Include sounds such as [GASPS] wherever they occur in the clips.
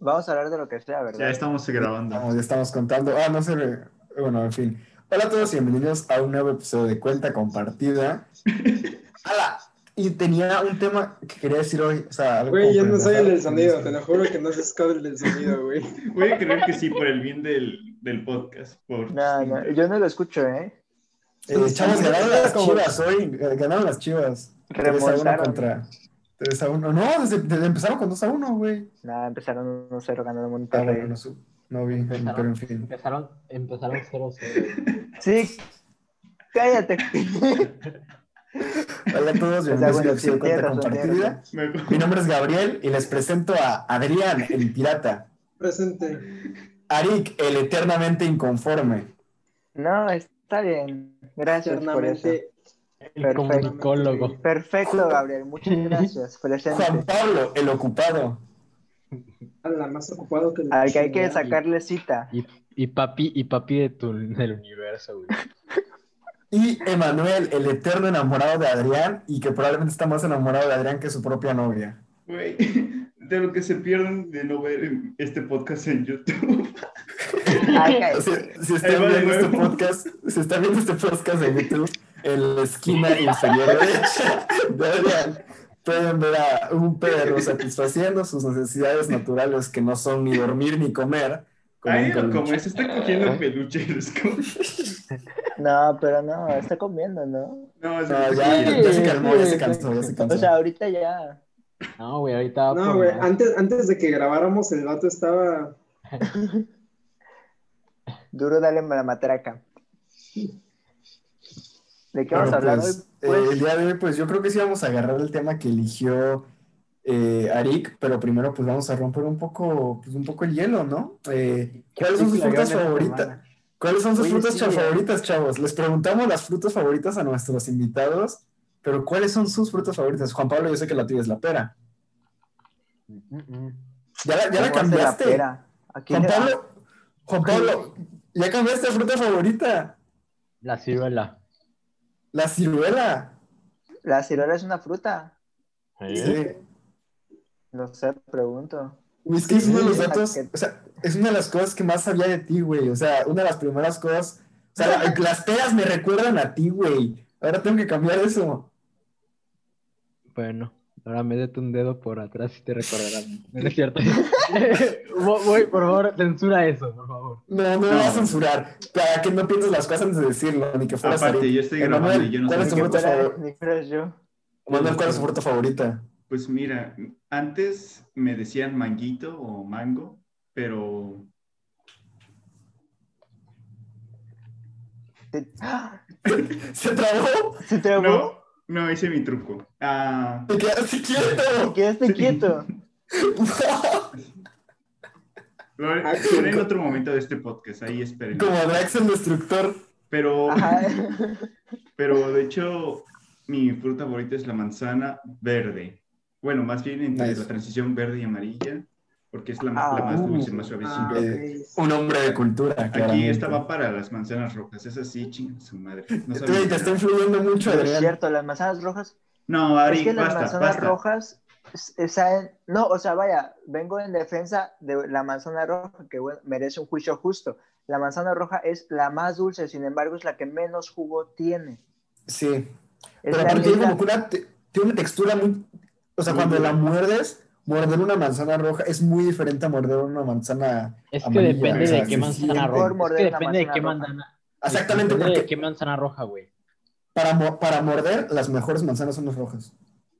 Vamos a hablar de lo que sea, ¿verdad? Ya estamos grabando. Estamos, ya estamos contando. Ah, no sé. Bueno, en fin. Hola a todos y bienvenidos a un nuevo episodio de Cuenta Compartida. [LAUGHS] ¡Hala! Y tenía un tema que quería decir hoy. O sea, algo Güey, yo no soy el del sonido, te lo juro que no se el del sonido, güey. Voy a creer que sí, por el bien del, del podcast. Por... No, no, yo no lo escucho, ¿eh? Eh, chavos, ganaron las chivas hoy. eh, Ganaron las chivas. 3 a 1 Remontaron. contra. 3 a 1. No, desde, desde empezaron con 2 a 1, güey. Nada, empezaron 1-0 ganando Ah, Monterrey. bueno, no, su- no vi, Empezaron, pero en fin. empezaron, empezaron 0-0. [LAUGHS] Sí, cállate. [LAUGHS] Hola a todos, sea, bienvenidos a bueno, un sí, Cuenta Compartida. Mi nombre es Gabriel y les presento a Adrián, el pirata. Presente. Arik, el eternamente inconforme. No, está bien. Gracias por eso. El Perfecto. comunicólogo. Perfecto, Gabriel. Muchas gracias. Juan Presente. Pablo, el ocupado. A la más ocupado que el. Al que hay que sacarle cita. Y, y papi, y papi de tu, del universo, güey. Y Emanuel, el eterno enamorado de Adrián y que probablemente está más enamorado de Adrián que su propia novia. Güey, [LAUGHS] de lo que se pierden de no ver este podcast en YouTube. [LAUGHS] O sea, si de viendo este podcast, si están viendo este podcast en YouTube, en la esquina inferior derecha [LAUGHS] de Adrián, pueden ver a un perro satisfaciendo sus necesidades naturales que no son ni dormir ni comer. Ahí lo como se está cogiendo el peluche. No, pero no, está comiendo, ¿no? No, es No, ya, Sí, ya se calmó, ya se cansó, ya se cansó. O sea, ahorita ya. No, güey, ahorita No, güey, antes, antes de que grabáramos, el vato estaba. Duro dale la matraca. [LAUGHS] ¿De qué Bueno, vamos a hablar pues, hoy? Pues, eh, el día de hoy, pues yo creo que sí vamos a agarrar el tema que eligió eh, Arik, pero primero pues vamos a romper un poco, pues un poco el hielo, ¿no? Eh, ¿Cuáles son sus frutas favoritas? ¿Cuáles son sus Oye, frutas sí, eh. favoritas, chavos? Les preguntamos las frutas favoritas a nuestros invitados, pero ¿cuáles son sus frutas favoritas? Juan Pablo, yo sé que la tuya es la pera. Mm, mm. ¿Ya la, ya la ¿Cómo hace cambiaste? Juan Pablo, Juan Pablo, ¿ya cambiaste fruta favorita? La ciruela. La ciruela. La ciruela es una fruta. Sí. No sé, pregunto. Es que es uno de los datos, o sea, es una de las cosas que más sabía de ti, güey. O sea, una de las primeras cosas. O sea, [LAUGHS] la- las peras me recuerdan a ti, güey. Ahora tengo que cambiar eso. Bueno, ahora métete un dedo por atrás y te recordarán. No es cierto. [LAUGHS] Vo- Voy, por favor, censura eso, por favor. No, no me No. vas a censurar. Para que no pienses las cosas antes de decirlo, ni que fueras Aparte, yo estoy grabando y yo no ¿cuál sé es tu qué fruta Fuera- favorita? ni fuera yo. Manuel, ¿cuál es tu fruta favorita? Pues mira, antes me decían manguito o mango, pero. [LAUGHS] ¿Se trabó? ¿Se no, no hice mi truco. Ah, ¿Te quedaste quieto? Quedaste quieto. [LAUGHS] lo haré en otro momento de este podcast, ahí esperen. Como Drax el Destructor. Pero, Ajá. [LAUGHS] pero de hecho, mi fruta favorita es la manzana verde. Bueno, más bien entre Nice. la transición verde y amarilla, porque es la, más- la más Ah, dulce, uh, más suavecita. Ah, Eh. Un hombre de cultura, Aquí claramente. estaba para las manzanas rojas, es así, chinga su madre. No, Te, está influyendo mucho, No es Adrián. cierto, las manzanas rojas. no Ari, es que las manzanas basta. rojas. s- eh, saben- no, o sea, vaya, vengo en defensa de la manzana roja, que bueno, merece un juicio justo. La manzana roja es la más dulce, sin embargo, es la que menos jugo tiene. Sí. Es Pero la aparte tiene como una, tiene una textura muy... O sea, cuando la muerdes, morder una manzana roja es muy diferente a morder una manzana Es que amarilla, depende o sea, de qué manzana roja. Es que depende de qué manzana. Exactamente, Depende de porque qué manzana roja, güey. para, mo- para morder, las mejores manzanas son las rojas.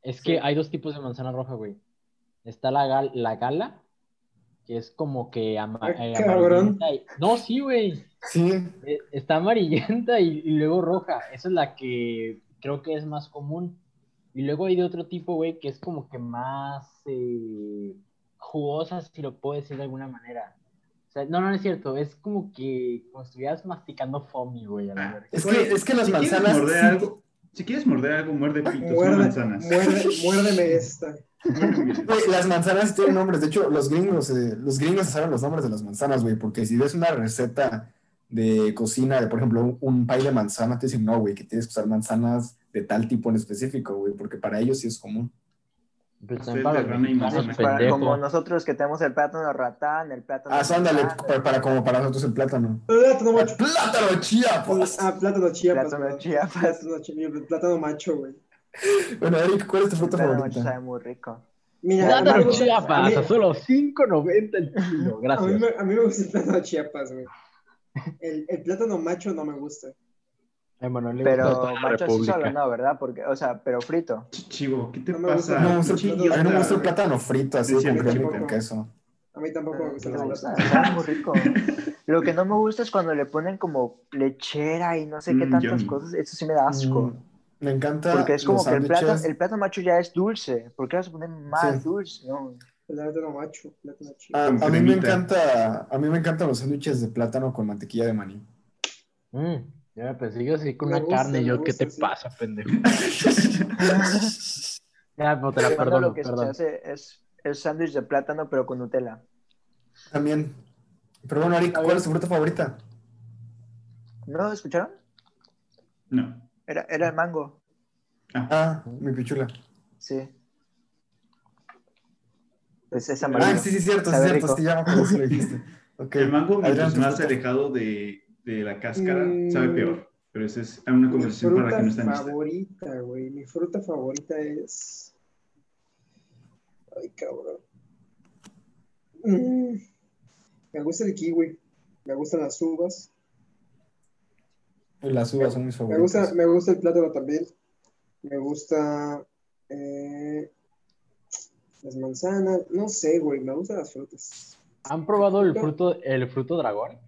Es que hay dos tipos de manzana roja, güey. Está la, gal- la gala, que es como que ama- Ah, eh, cabrón. amarillenta y- No, sí, güey. Sí, Eh, Está amarillenta y, y luego roja. Esa es la que creo que es más común. Y luego hay de otro tipo, güey, que es como que más eh, jugosa, si lo puedo decir de alguna manera. O sea, no, no, no es cierto. Es como que como si estuvieras masticando foamy, güey. a la Ah, es que, es que las si quieres manzanas... morder sí- algo, si quieres morder algo, muerde pitos, no Muerde, manzanas. muerde, [LAUGHS] muérdeme esta. Güey, las manzanas tienen nombres. De hecho, los gringos, eh, los gringos saben los nombres de las manzanas, güey, porque si ves una receta de cocina, de por ejemplo, un, un pie de manzana, te dicen, no, güey, que tienes que usar manzanas de tal tipo en específico, güey, porque para ellos sí es común. Pues para los como nosotros que tenemos el plátano ratán, el plátano. Ah, ándale, para, para- como para nosotros el plátano. Plátano macho. ¡Plátano Chiapas! Ah, plátano chiapas. Plátano chiapas. Plátano, macho, güey. Bueno, Eric, ¿cuál es tu fruta plátano macho favorita? sabe muy rico. Mira, a mí me Plátano gusta- a Chiapas, mí- a solo 5.90 el kilo. A mí, Gracias. me, a mí me gusta el plátano chiapas, güey. El, el plátano macho no me gusta. Pero macho sí solo no, ¿verdad? Porque, o sea, pero frito. Chivo, ¿qué te No pasa? gusta. No, a mí no me gusta el plátano frito, así Sí, con mí crema y tampoco. con queso. A mí tampoco me gusta Me el gusta, plátano. sabe muy rico. Lo que no me gusta es cuando le ponen como lechera y no sé qué Mm, tantas cosas. Eso sí me da asco. Mm, Me encanta Porque es como los que el plátano, el plátano macho ya es dulce. ¿Por qué vas a poner más Sí. dulce? No. El plátano macho, plátano Ah. A, mí me encanta, a mí me encantan los sándwiches de plátano con mantequilla de maní. Mm, ya me pensé así con Me una gusta, carne. me Yo, ¿qué te sí. pasa, pendejo? [LAUGHS] Ya, pero te la perdono, lo que se perdón. hace es el sándwich de plátano, pero con Nutella. También. Pero bueno, Eric, ¿cuál es tu fruta favorita? ¿No escucharon? No. Era, era el mango. Ah, mi pichula. Sí. Pues es Ah, amarillo. sí, sí, cierto, sí, cierto. Sí, ya me acuerdo lo dijiste. [LAUGHS] El mango, ¿tu más alejado de, de la cáscara, Mm. sabe peor. Pero esa es una conversación para la que no están lista. favorita, güey. Mi fruta favorita es. Ay, cabrón. Mm, Me gusta el kiwi. Me gustan las uvas. Las uvas son mis Me favoritas. gusta, me gusta el plátano también. Me gusta. eh, las manzanas. No sé, güey. Me gustan las frutas. ¿Han probado el fruto, el fruto dragón?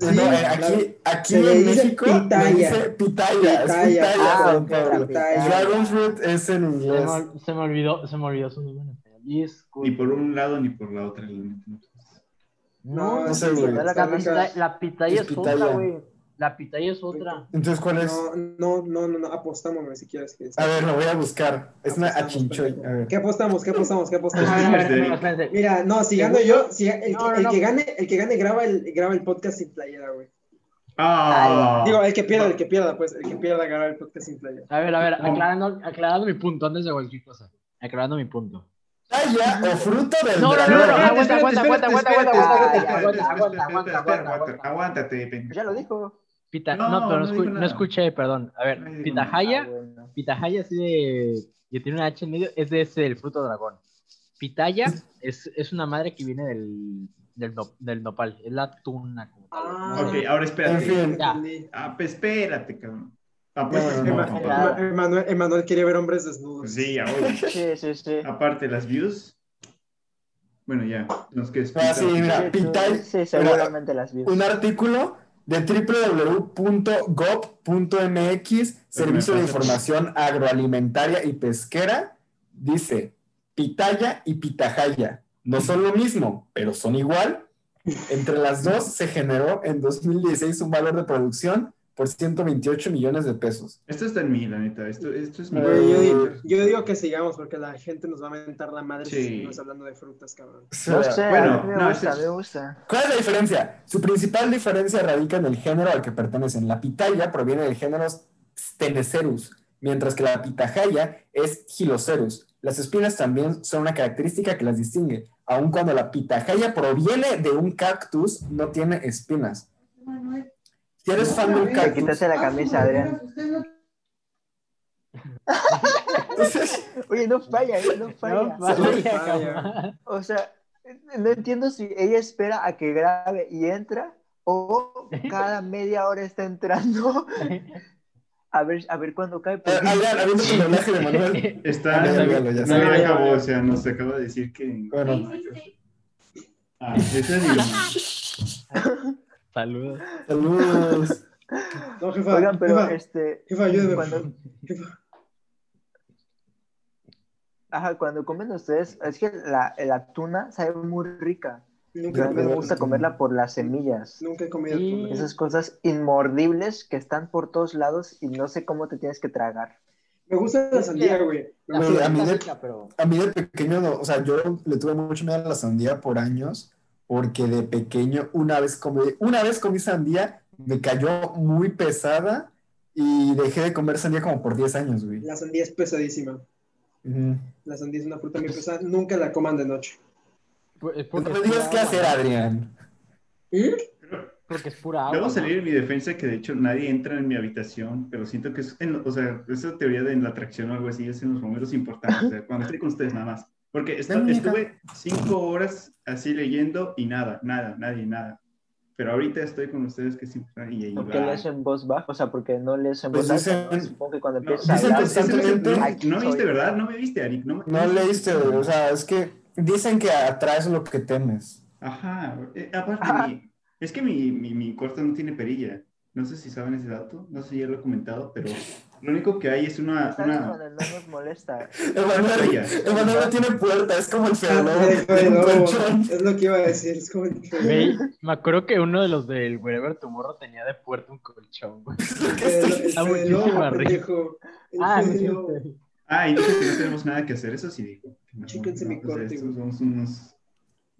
No, Sí, eh, aquí, aquí Se le en dice México pitaya. le dice pitaya. Es Pitaya. pitaya, Ah, pitaya. Dragon fruit es en Se inglés. me, se me olvidó, se me olvidó su nombre en español. Disculpe. Ni por un lado ni por la otra. neta. No, No sé, güey. No, la, pitaya Es es, otra, pitaya. güey. La pitaya es otra. Entonces, ¿cuál es? No, no, no, no, no. Apostamos, si quieres. que- A ver, lo voy a buscar. Es una achinchoy. A ver. ¿Qué apostamos? ¿Qué apostamos? ¿Qué apostamos? A ver, a ver, Eric. espérense, espérense. Mira, no, si gano Según yo, si el, No, no, el no. que gane, el que gane graba el, graba el podcast sin playera, güey. ¡Ah! Digo, el que pierda, el que pierda, pues, el que pierda graba el podcast sin playera. A ver, a ver, aclarando, aclarando mi punto antes de cualquier cosa. Aclarando mi punto. O fruto del No, no, no, dragón. no, aguanta, aguanta, aguanta, aguanta, aguanta, espérate, aguanta, espérate, aguanta, Espera, aguanta, espera, aguanta, espera, aguanta, aguanta, aguanta. Aguántate, pendejo. Ya lo dijo. Pita- No, no, pero no, no escu- no escuché, perdón. A ver, Pitahaya, Ah, bueno. Pitahaya así de. que tiene una H en medio, es de ese del fruto dragón. Pitaya es, es una madre que viene del, del, no- del nopal, es la tuna. Como tal. Ah, No Ok, sé. ahora En espérate. fin. Ya. Ah, pues espérate, cabrón. Ah, pues, No, no, no, no, Ema- no, no. Nada. Ema- Emanuel, Emanuel quiere ver hombres desnudos. Sí, ahora. Sí, sí, sí. Aparte, las views. Bueno, ya. Nos que Ah, sí, mira, Sí, tú- Pitay- sí, seguramente las vi. Un artículo de www.gov.mx, Servicio de Información Agroalimentaria y Pesquera, dice, pitaya y pitajaya no son lo mismo, pero son igual. Entre las dos se generó en 2016 un valor de producción por 128 millones de pesos. Esto está en mí, la neta. Esto, esto es mi. Yo, digo, yo digo que sigamos porque la gente nos va a mentar la madre si Sí. seguimos hablando de frutas, cabrón. No sé, Bueno, me no, gusta, ese es- me gusta. ¿Cuál es la diferencia? Su principal diferencia radica en el género al que pertenecen. La pitaya proviene del género Stenecerus, mientras que la pitajaya es Gilocerus. Las espinas también son una característica que las distingue. Aun cuando la pitajaya proviene de un cactus, no tiene espinas. Si eres fan del Te cactus, quitaste la camisa, Adrián. entonces, [LAUGHS] Oye, no falla, eh, no falla. No. O sea, no entiendo si ella espera a que grabe y entra o cada media hora está entrando a ver, a ver cuándo cae. porque- Adrián, habiendo tu doblaje de Manuel. [LAUGHS] Está. Ya, No, ya, ya, ya, no, ya, ya ya, acabó, ya. o sea, nos acaba de decir que. Bueno, Ah, ese es mi- [LAUGHS] Saludos. saludos. [LAUGHS] No, jefa, Oigan, pero jefa, este, jefa, ayúdame. cuando, Jefa. ajá, cuando comen ustedes, es que la, la tuna sabe muy rica. Nunca, me gusta comerla por las semillas. Nunca he comido Sí. tuna. Esas cosas inmordibles que están por todos lados y no sé cómo te tienes que tragar. Me gusta la sandía, güey. A mí de- rica, pero. A mí de pequeño, no, o sea, yo le tuve mucho miedo a la sandía por años, porque de pequeño una vez comí, una vez comí sandía, me cayó muy pesada y dejé de comer sandía como por 10 años, güey. La sandía es pesadísima. Ujú. La sandía es una fruta muy pesada. Nunca la coman de noche. Pu- es No me digas qué hacer. Adrián. ¿Mm? Porque es pura agua. Debo ¿no? salir en mi defensa que de hecho nadie entra en mi habitación, pero siento que es, en- o sea, esa teoría de la atracción o algo así es en los momentos importantes, o sea, cuando estoy con ustedes nada más. Porque muñeca. estuve cinco horas así leyendo y nada, nada, nadie, nada. Pero ahorita estoy con ustedes que siempre y ahí ¿Por qué lees en voz baja? O sea, porque no lees en Pues voz ¿no? dicen- Supongo que cuando No, empiezas a dicen hablar... constantemente- no, no viste, soy. ¿verdad? No me viste, Ari. No, No leíste. O sea, es que dicen que atraes lo que temes. Ajá. eh, aparte, Ah. mi- es que mi, mi, mi cuarto no tiene perilla. No sé si saben ese dato, no sé si ya lo he comentado, pero lo único que hay es una... Está una... Manuel, no nos molesta. Perilla. Emanuel no tiene puerta, es como el el colchón. Es lo que iba a decir. Es como el Güey, me acuerdo que uno de los del Wherever Tomorrow tenía de puerta un colchón, güey. [LAUGHS] el, el Lobo, muchísima risa. El Ah, no. Ah, y dijo que no tenemos nada que hacer, eso sí dijo. No, Chíquense mi corte, somos unos...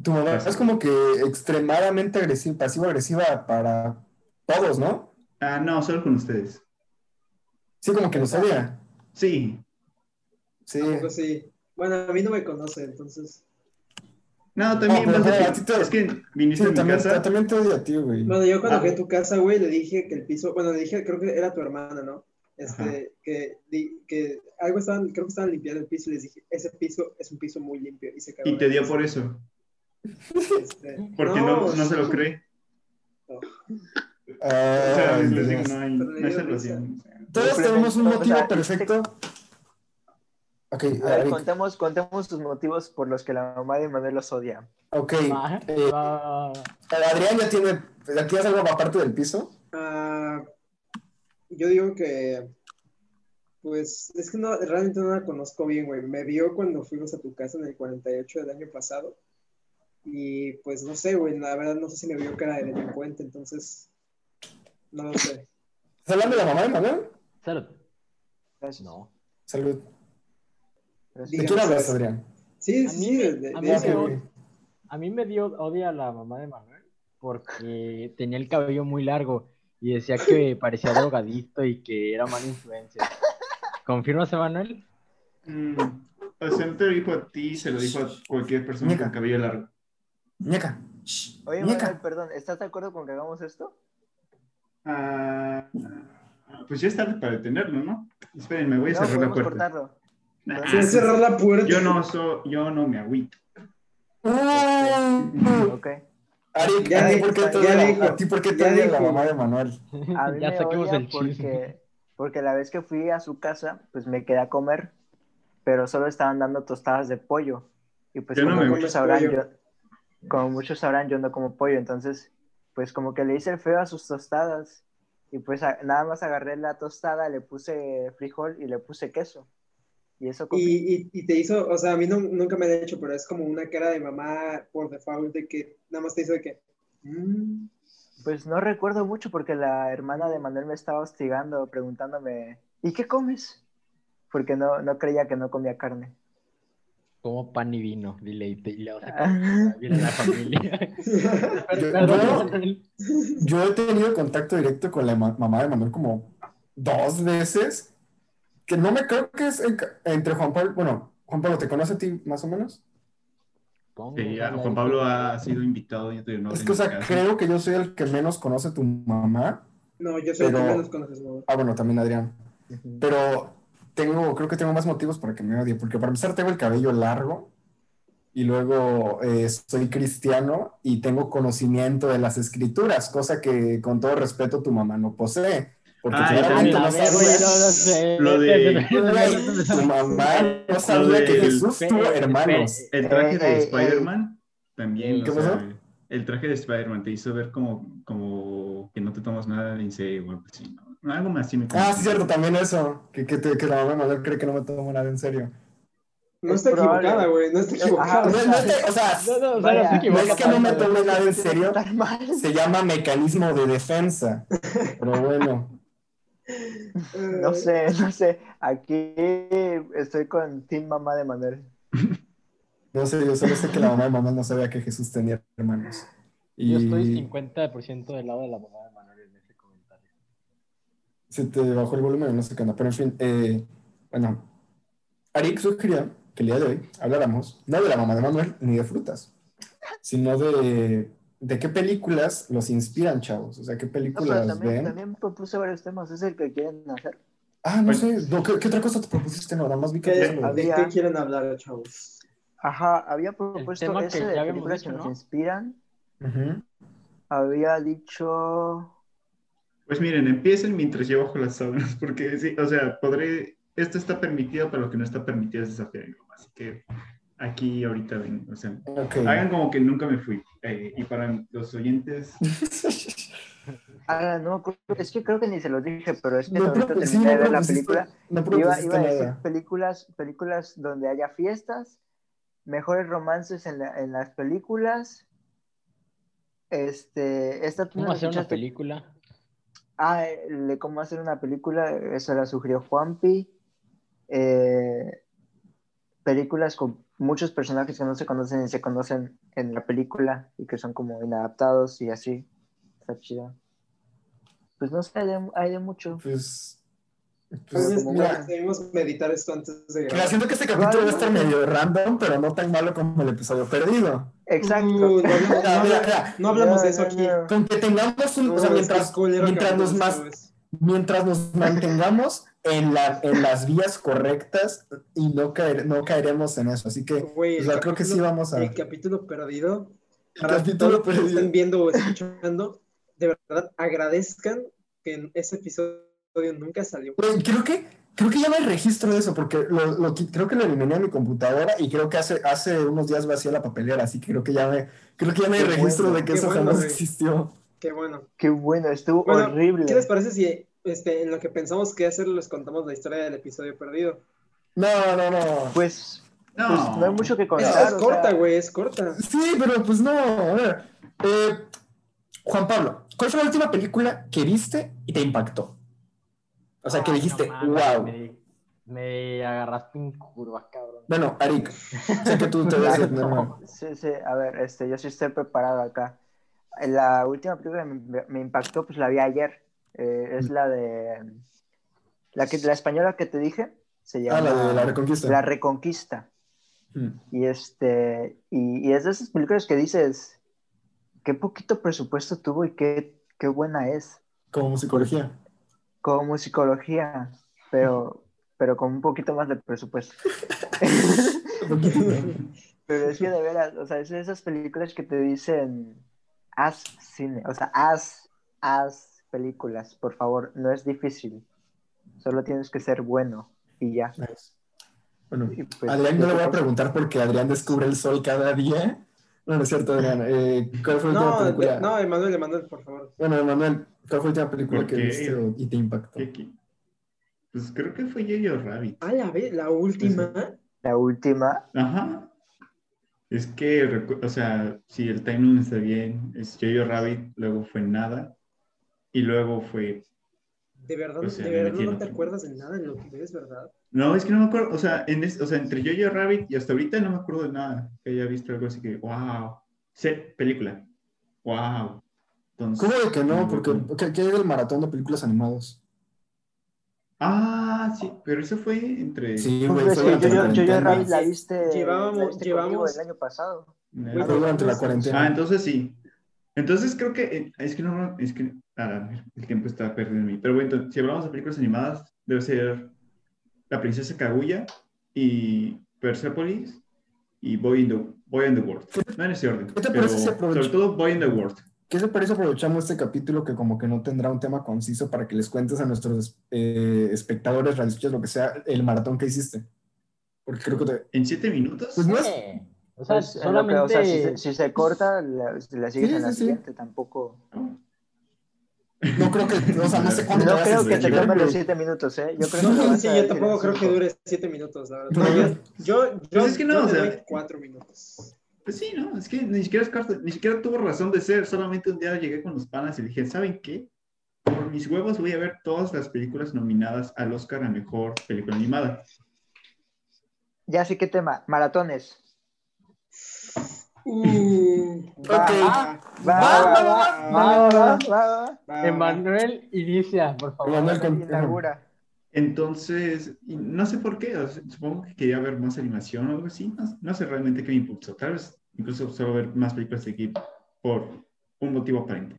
Tu mamá es como que extremadamente agresiva, pasivo-agresiva para todos, ¿no? Ah, no, solo con ustedes. Sí, como que lo sabía. Sí. Sí. Tampoco sí. Bueno, a mí no me conoce, entonces. No, también, No, pero te- es que viniste Sí, a mi también, casa. también te odio a ti, güey. Bueno, yo cuando Ah, fui a tu casa, güey, le dije que el piso, bueno, le dije, creo que era tu hermana, ¿no? Este, que, di- que algo estaban, creo que estaban limpiando el piso y les dije, ese piso es un piso muy limpio y se cagó. Y te dio por eso. Este, [LAUGHS] Porque no, no se lo cree. O sea, Ay, les digo, Dios. no hay, no hay salvación. Todos tenemos un O sea, motivo perfecto. Ok, A ver, Eric, contemos, contemos tus motivos por los que la mamá de Manuel los odia. ok. Va, eh, va. Adrián ya tiene. ¿Ya tienes algo aparte del piso? Ah, yo digo que, pues, es que no, realmente no la conozco bien, güey. Me vio cuando fuimos a tu casa en el 48 del año pasado. Y pues no sé, güey, la verdad no sé si me vio cara de delincuente, entonces, no lo sé. ¿Estás hablando de la mamá de Manuel? Salud. Gracias. No. Salud. Gracias. ¿De quién hablas. Adrián? Sí, A sí, a mí me- güey. A mí me dio odia a la mamá de Manuel porque tenía el cabello muy largo y decía que [LAUGHS] parecía drogadicto y que era mala influencia. ¿Confirmas, Manuel? Mm, O sea, no te lo dijo a ti, se lo dijo a cualquier persona Muñeca. con cabello largo. Ñeca. Oye, ñeca. Manuel, perdón, ¿estás de acuerdo con que hagamos esto? Ah, pues ya es tarde para detenerlo, ¿no? Esperen, me voy a No, cerrar la puerta. cortarlo. Nah, Se va a cerrar la puerta. yo no soy, yo no me agüito. Uh, Ok. Ari, Ya ¿a ti dijo, por qué te ya dijo, a ti por qué te la mamá de Manuel? A [LAUGHS] mí Ya me saquemos odia el chisme. porque, porque la vez que fui a su casa, pues me quedé a comer, pero solo estaban dando tostadas de pollo. Y pues Yo no como me muchos sabrán, pollo. yo, como muchos sabrán, yo no como pollo, entonces, pues como que le hice el feo a sus tostadas. Y pues a- nada más agarré la tostada, le puse frijol y le puse queso. Y eso. Y, y, y te hizo, o sea, a mí no- nunca me han hecho, pero es como una cara de mamá por default de que nada más te hizo de que. mm, Pues no recuerdo mucho porque la hermana de Manuel me estaba hostigando, preguntándome, ¿y qué comes? Porque no, no creía que no comía carne. Como pan y vino, dile, y te- y le vas a la familia. [LAUGHS] Yo- he tenido contacto directo con la ma- mamá de Manuel como dos veces. Que no me creo que es en- entre Juan Pablo. Bueno, Juan Pablo, ¿te conoce a ti más o menos? Sí, Juan Pablo ha sido invitado y no es que, o sea, creo que yo soy el que menos conoce a tu mamá. No, yo soy el que menos conoces, mamá. Ah, bueno, también Adrián. Pero tengo, creo que tengo más motivos para que me odie. Porque para empezar tengo el cabello largo. Y luego eh, soy cristiano y tengo conocimiento de las escrituras, cosa que con todo respeto tu mamá no posee. Porque Ay, claramente no sabía, no lo de- [LAUGHS] tu mamá no sabía que Jesús tuvo hermanos. El traje de ey, ey. Spider-Man también, ¿Qué pasó? el traje de Spider-Man te hizo ver como, como que no te tomas nada en serio o algo así, ¿no? Algo más así me Ah, sí, cierto, también eso. Que, que, te- que la mamá de Manuel cree que no me tomo nada en serio. No Es está equivocada, güey, no está Ajá, equivocada. No, no o sea, No, no, Vaya, no no es que no me tome nada en serio. Se llama mecanismo de defensa. Pero bueno. No sé, no sé. Aquí estoy con Team Mamá de Manuel. No sé, yo solo sé que la mamá de Manuel no sabía que Jesús tenía hermanos. Y Yo estoy 50% del lado de la mamá de Manuel en ese comentario. Se te bajó el volumen, no sé qué onda. Pero en fin, eh, bueno. Arik sugirió que el día de hoy habláramos no de la mamá de Manuel ni de frutas, sino de, de qué películas los inspiran, chavos. O sea, qué No, pero películas también, ven. también propuse varios temas, es el que quieren hacer. Ah, no sé, no, ¿qué, qué otra cosa te propusiste? No, nada más vi que ¿Qué- eso lo- ¿De Había- qué quieren hablar, chavos? Ajá, había propuesto ese que de películas dicho, que nos ¿no? inspiran. Había dicho... Pues miren, empiecen mientras yo bajo las sábanas, [LAUGHS] porque sí, o sea, podré, esto está permitido, pero lo que no está permitido es desafiar a mi mamá. Así que aquí ahorita ven, o sea, hagan como que nunca me fui. Eh, y para los oyentes, [LAUGHS] Ah, no, creo- es que creo que ni se los dije, pero es que No ahorita propu- sí, terminé no de ver la película. no Iba, iba a decir películas, películas donde haya fiestas, mejores romances en, la- en las películas. Este, esta ¿Cómo hacer una película? Ah, de cómo hacer una película, eso la sugirió Juanpi. Eh, películas con muchos personajes que no se conocen y se conocen en la película y que son como inadaptados y así. Está chido. Pues no sé, hay de, hay de mucho. Pues, Como mira, debemos meditar esto antes de grabar. siento que este capítulo va a estar medio random, pero no tan malo como el episodio perdido. Exacto. Uh, no, hablamos- Mira, no mira, hablamos- mira. no hablamos de eso aquí. no. Con que tengamos un, o sea, mientras, mientras nos más, mientras nos mantengamos en, la, en las vías correctas y no, caer, no caeremos en eso. Así que, Güey, o sea, creo que sí vamos a... El capítulo perdido. El Para capítulo los que perdido. están viendo o escuchando, de verdad agradezcan que en ese episodio nunca salió. Creo que, creo que ya no hay registro de eso, porque lo, creo que lo eliminé a mi computadora y creo que hace, hace unos días vacía la papelera, así que creo que ya, me, creo que ya no hay Qué registro bueno, de que eso bueno, jamás güey. existió. Qué bueno. Qué bueno, estuvo Bueno, horrible. ¿Qué les parece si este, en lo que pensamos que hacer les contamos la historia del episodio perdido? No, no, no. Pues, no. pues no hay mucho que contar. es corta, sea, güey, es corta. Sí, pero pues no. A ver. eh, Juan Pablo, ¿cuál fue la última película que viste y te impactó? O sea, que dijiste, no wow. Me, me agarraste en curva, cabrón. Bueno, Arik, sé que tú te [LAUGHS] ves normal. Sí, sí, a ver, este, yo sí estoy preparado acá. La última película que me, me impactó, pues la vi ayer. Eh, es la de. La, que, la española que te dije se llama Ah, la de la Reconquista. La Reconquista. Mm. Y, este, y, y es de esas películas que dices, qué poquito presupuesto tuvo y qué, qué buena es. Como musicología. Como psicología, pero, pero con un poquito más de presupuesto. [LAUGHS] Pero es que de veras, o sea, es de esas películas que te dicen, haz cine, o sea, haz, haz películas, por favor, no es difícil, solo tienes que ser bueno y ya. Nice. Bueno, Y pues, Adrián no le voy a creo- preguntar porque Adrián descubre el sol cada día. No, no es cierto, Adrián. Eh, ¿Cuál fue la última No, película? de- no, Emanuel, Emanuel, por favor. Bueno, Emanuel, ¿cuál fue la última película que viste o- y te impactó? ¿Qué- qué? Pues creo que fue Yo-Yo Rabbit. Ah, la ve, la última. La última, Ajá. Es que, o sea, si el timing está bien, es Yo-Yo Rabbit, luego fue Nada, y luego fue... De verdad, O sea, de verdad no te acuerdas de nada de lo que ves, ¿verdad? No, es que no me acuerdo, o sea, en es- o sea, entre Yo-Yo Rabbit y hasta ahorita no me acuerdo de nada que haya visto algo así que, wow, sí, película, wow. Entonces, ¿Cómo de que no? Porque acuerdo. ¿qué, qué hay del maratón de películas animadas? Ah, sí, pero eso fue entre... Sí, Pues güey, fue yo, yo. Rabbit la viste, Llevábamos- la viste llevamos- el año pasado. Durante la cuarentena. Ah, entonces sí. Entonces creo que eh, es que no, es que ah, el tiempo está perdido en mí. Pero bueno, entonces, si hablamos de películas animadas, debe ser La Princesa Kaguya y Persepolis y Boy in the, Boy in the World. No en ese orden. ¿Qué te pero parece si sobre todo Boy in the World. ¿Qué te parece aprovechamos este capítulo que como que no tendrá un tema conciso para que les cuentes a nuestros eh, espectadores, radioescuchas, lo que sea, el maratón que hiciste? Porque creo que te... ¿En siete minutos? Pues no es... O sea, Pues, en lo que- solamente. o sea, si, se- si se corta, la, la sigues Sí, en la sí, sí. siguiente, tampoco. No creo que... O sea, no sé cuándo No creo que te tome los güey. siete minutos, ¿eh? Yo creo No, que vas Sí, yo tampoco creo que dure siete minutos, la verdad. No, yo, yo, yo, Pues es que no, yo o le sea- doy cuatro minutos. Pues sí, ¿no? Es que ni siquiera, es ni siquiera tuvo razón de ser. Solamente un día llegué con los panas y dije, ¿saben qué? Por mis huevos voy a ver todas las películas nominadas al Oscar a Mejor Película Animada. Ya sé qué tema, maratones. Ok. va, va. Emanuel inicia, por favor. Emanuel, con- Inaugura. Entonces, no sé por qué, o sea, supongo que quería ver más animación o algo así, no, no sé realmente qué me impulsó, tal vez incluso solo ver más películas de Ghibli por un motivo aparente.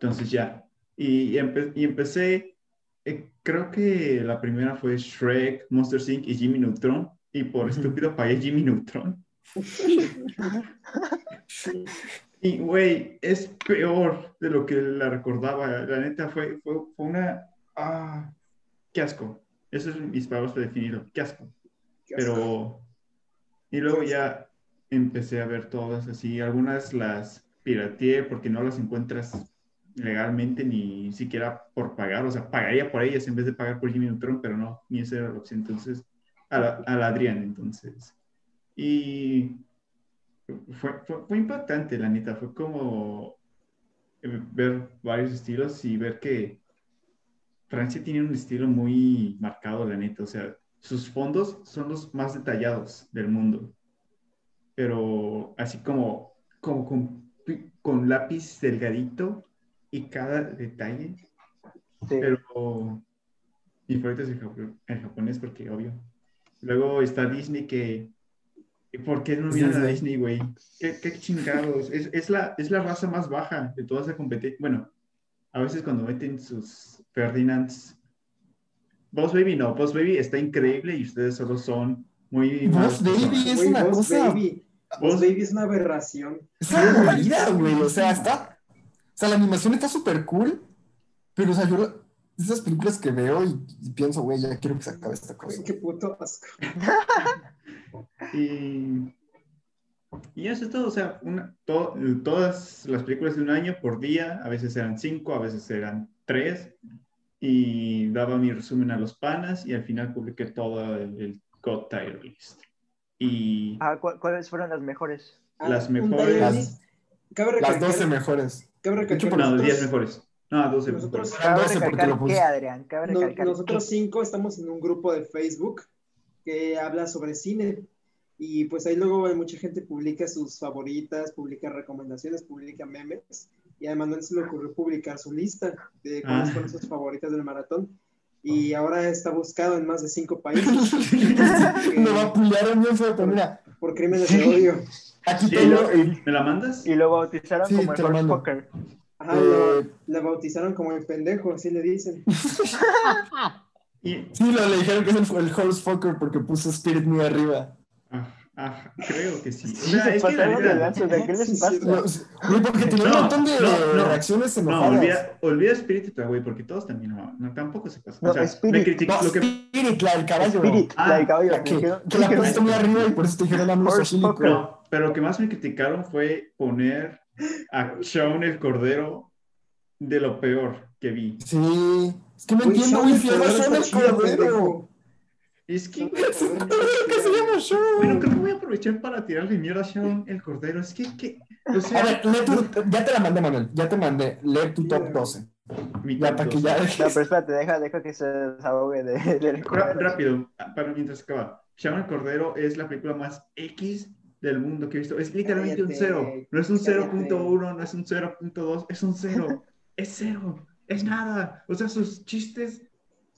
Entonces ya, y, y empe- y empecé, eh, creo que la primera fue Shrek, Monster Inc. y Jimmy Neutron, y por estúpido pagué Jimmy Neutron. Y, güey, es peor de lo que la recordaba. La neta fue, fue, fue una... Ah, qué asco. Eso es mis palabras para definirlo. Qué asco. Qué asco. Pero... Y luego ya empecé a ver todas así. Algunas las pirateé porque no las encuentras legalmente ni siquiera por pagar. O sea, pagaría por ellas en vez de pagar por Jimmy Neutron, pero no, ni esa era la opción. Entonces, a la, a la Adrián, entonces. Y fue, fue, fue impactante, la neta. Fue como eh, ver varios estilos y ver que Francia tiene un estilo muy marcado, la neta. O sea, sus fondos son los más detallados del mundo. Pero así como, como con, con lápiz delgadito y cada detalle. Sí. Pero mi favorito es el, el japonés porque obvio. Luego está Disney que... ¿Por qué no miran a Disney. Güey? ¿Qué, qué chingados? Es, es, la, es la raza más baja de toda esa competencia. Bueno, a veces cuando meten sus Ferdinands... Boss Baby no, Boss Baby está increíble y ustedes solo son muy... malos Boss Baby es Güey, una Boss cosa- Baby. Boss Baby es una aberración. Es aburrida, güey. O sea, está. O sea, la animación está súper cool. Pero, o sea, yo. Esas películas que veo y, y pienso, güey, ya quiero que se acabe esta cosa. Qué puto asco. [LAUGHS] Y, y eso es todo, o sea, una, to- todas las películas de un año por día, a veces eran cinco, a veces eran tres, y daba mi resumen a los panas y al final publiqué todo el, el God Tier List. Y Ah, ¿cu- ¿Cuáles fueron las mejores? Las un mejores- Las- Las recalcar, 12 mejores. cabe recalcar hecho, no, nosotros- 10 mejores. No, 12 nosotros- mejores. Cabe 12 porque recalcar lo puse. qué, Adrián, cabe No- recalcar nosotros qué. cinco estamos en un grupo de Facebook que habla sobre cine y pues ahí luego mucha gente publica sus favoritas, publica recomendaciones, publica memes y a Manuel se le ocurrió publicar su lista de cuáles Ah. fueron sus favoritas del maratón y ahora está buscado en más de cinco [LAUGHS] países Me va a feo, pero mira, por crímenes de odio. aquí Sí, tengo lo-. ¿Me la mandas? Y lo bautizaron Sí, como el lo. Horsefucker. Ajá, lo, eh, la bautizaron como el pendejo, así le dicen. [LAUGHS] Y, sí, lo, le dijeron que es el, el Horsefucker porque puso Spirit muy arriba. ah, ah, creo que sí. O Sí, sea, se es que la. Lo- Güey, porque tenía un No, montón de no, no. reacciones No, enojadas. olvida, olvida Spirit, güey, porque todos también no, no, tampoco se pasa. No, o sea, Spirit. me critic- No, lo que, Spirit, la del caballo. Spirit, Ah, la del caballo. La que, que la pusiste muy arriba y por eso te dijeron a Horsefucker. No, pero lo que más me criticaron fue poner a Shaun el Cordero de lo peor que vi. Sí, es que no entiendo, güey, si Shaun está el Cordero. Es que, Shaun el Cordero está ¿Qué se llama Shaun? bueno, creo que voy a aprovechar para tirarle mierda a Shaun el Cordero. Es que, que o A sea, ver, lee tu- ya te la mandé, Manuel, ya te mandé, lee tu top 12. mi Ya, top para que 12. ya No, pero espérate, deja, deja que se desahogue de, del Ra- rápido, para mientras acaba. Shaun el Cordero es la película más X del mundo que he visto. Es literalmente un Cállate, cero. No es un cállate. 0.1, no es un 0.2, es un cero. Es cero. Es nada. O sea, sus chistes,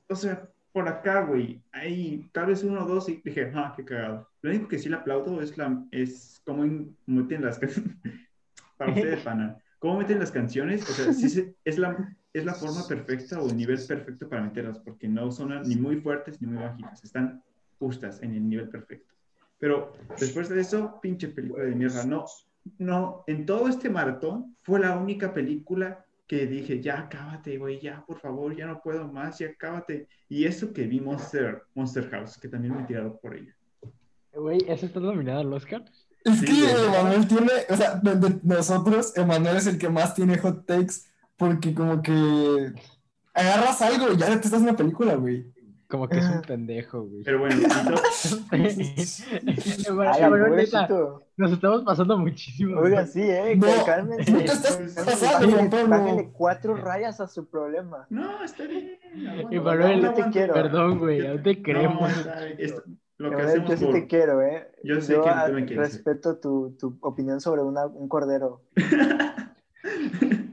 o sea, por acá, güey. Ahí, tal vez uno o dos y dije, ah, qué cagado. Lo único que sí le aplaudo es, la, es cómo meten las canciones. [LAUGHS] para ustedes, [LAUGHS] pana. Cómo meten las canciones. O sea, sí se- es, la, es la forma perfecta o el nivel perfecto para meterlas, porque no son ni muy fuertes ni muy bajitas. Están justas en el nivel perfecto. Pero después de eso, pinche película de mierda. No, no, en todo este maratón fue la única película que dije, ya acábate, güey, ya, por favor, ya no puedo más, ya acábate. Y eso que vi Monster, Monster House, que también me tiraron por ella. Güey, ¿eso está nominado al Oscar? Es Sí, que güey. Emanuel tiene, o sea, de, de nosotros, Emanuel es el que más tiene hot takes porque como que agarras algo y ya te estás en una película, güey. Como que es un pendejo, güey. Pero bueno, [LAUGHS] Bueno, Ay, nos estamos pasando muchísimo. Oiga, güey. sí, eh, No, cálmense. no te estás pasando, bájenle cuatro rayas a su problema. no, está bien. Y Manuel, yo te quiero. Perdón, güey, no te No, queremos. lo que hacemos yo sí por... te quiero, ¿eh? Yo sé que ah, tú me quieres. respeto tu, tu opinión sobre una- un cordero. [LAUGHS]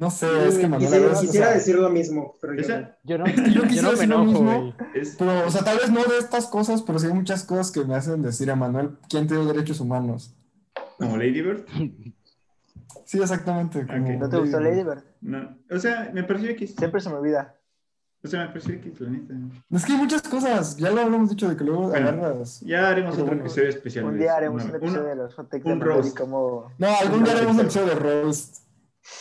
No sé, es que Manuel, la Quisiera, o sea, decir lo mismo, pero yo no. Esa Yo no, [LAUGHS] Yo yo quisiera no decir lo enojo, mismo. güey. es. Pero, o sea, tal vez no de estas cosas, pero sí hay muchas cosas que me hacen decir a Manuel, ¿quién te dio derechos humanos? Como Lady Bird. Sí, exactamente. como Ok. ¿No te gustó Lady Bird? No. O sea, me pareció X. Siempre se me olvida. O sea, me pareció X, la neta. Es que hay muchas cosas, ya lo hablamos dicho de que luego Bueno. agarras. Ya haremos otro Un- episodio especial. Un día haremos una- un episodio de los hot un de cómo... No, algún día haremos exacto. show de Roast.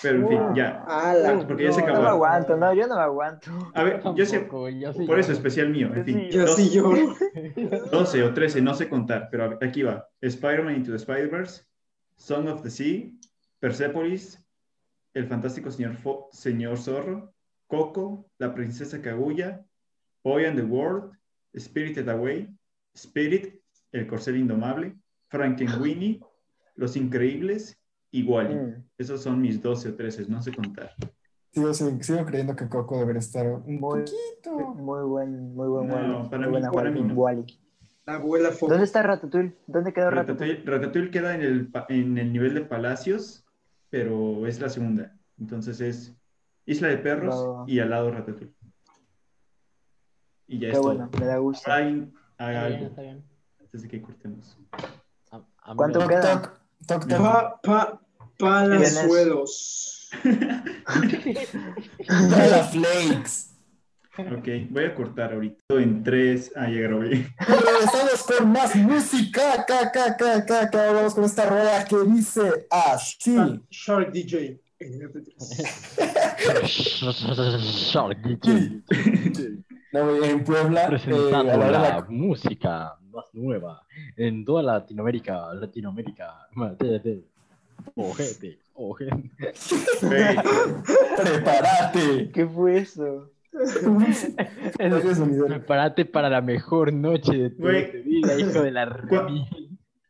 Pero en fin, ya. ¡Hala! Porque ya se No acabó. me aguanto, no, yo no me aguanto. A ver, yo sé. Yo sí Por eso, especial mío. En Yo fin. sí, Yo sí lloro. [LAUGHS] 12 o 13, no sé contar, pero aquí va. Spider-Man Into the Spider-Verse, Song of the Sea, Persepolis, El Fantástico Señor, Fo- Señor Zorro, Coco, La Princesa Kaguya, Boy and the World, Spirited Away, Spirit, El Corcel Indomable, Frankenweenie, Los Increíbles Wally. Mm, Esos son mis 12 o 13, no sé contar. Sigo, sigo, sigo creyendo que Coco debería estar un Muy- poquito. Muy buen, muy buen No, Wally. para Muy mí- buena para Wally, mí no. Wally. La abuela fue. ¿Dónde está Ratatouille? ¿Dónde quedó Ratatouille? Ratatouille, Ratatouille queda en el, pa- en el nivel de Palacios, pero es la segunda. Entonces es Isla de Perros No. y al lado Ratatouille. Y ya Qué es bueno, todo. me da gusto. Brian, haga Está bien, algo está bien. antes de que cortemos. ¿Cuánto queda? Toc, toc, toc. Pa, pa, palazuelos. [LAUGHS] Dala Flakes. Ok, voy a cortar ahorita en tres. Ah, ya grabé. Regresamos con más música. Ca, ca, ca, ca, ca. Vamos con esta rueda que dice así. Shark DJ. en el MP3. Shark DJ. No, en Puebla, eh, Presentando la- música más nueva en toda Latinoamérica. Latinoamérica. Ojete, ojete, [LAUGHS] prepárate. ¿Qué fue eso? [LAUGHS] Sonidero. Prepárate para la mejor noche de tu vida, hijo de la remil.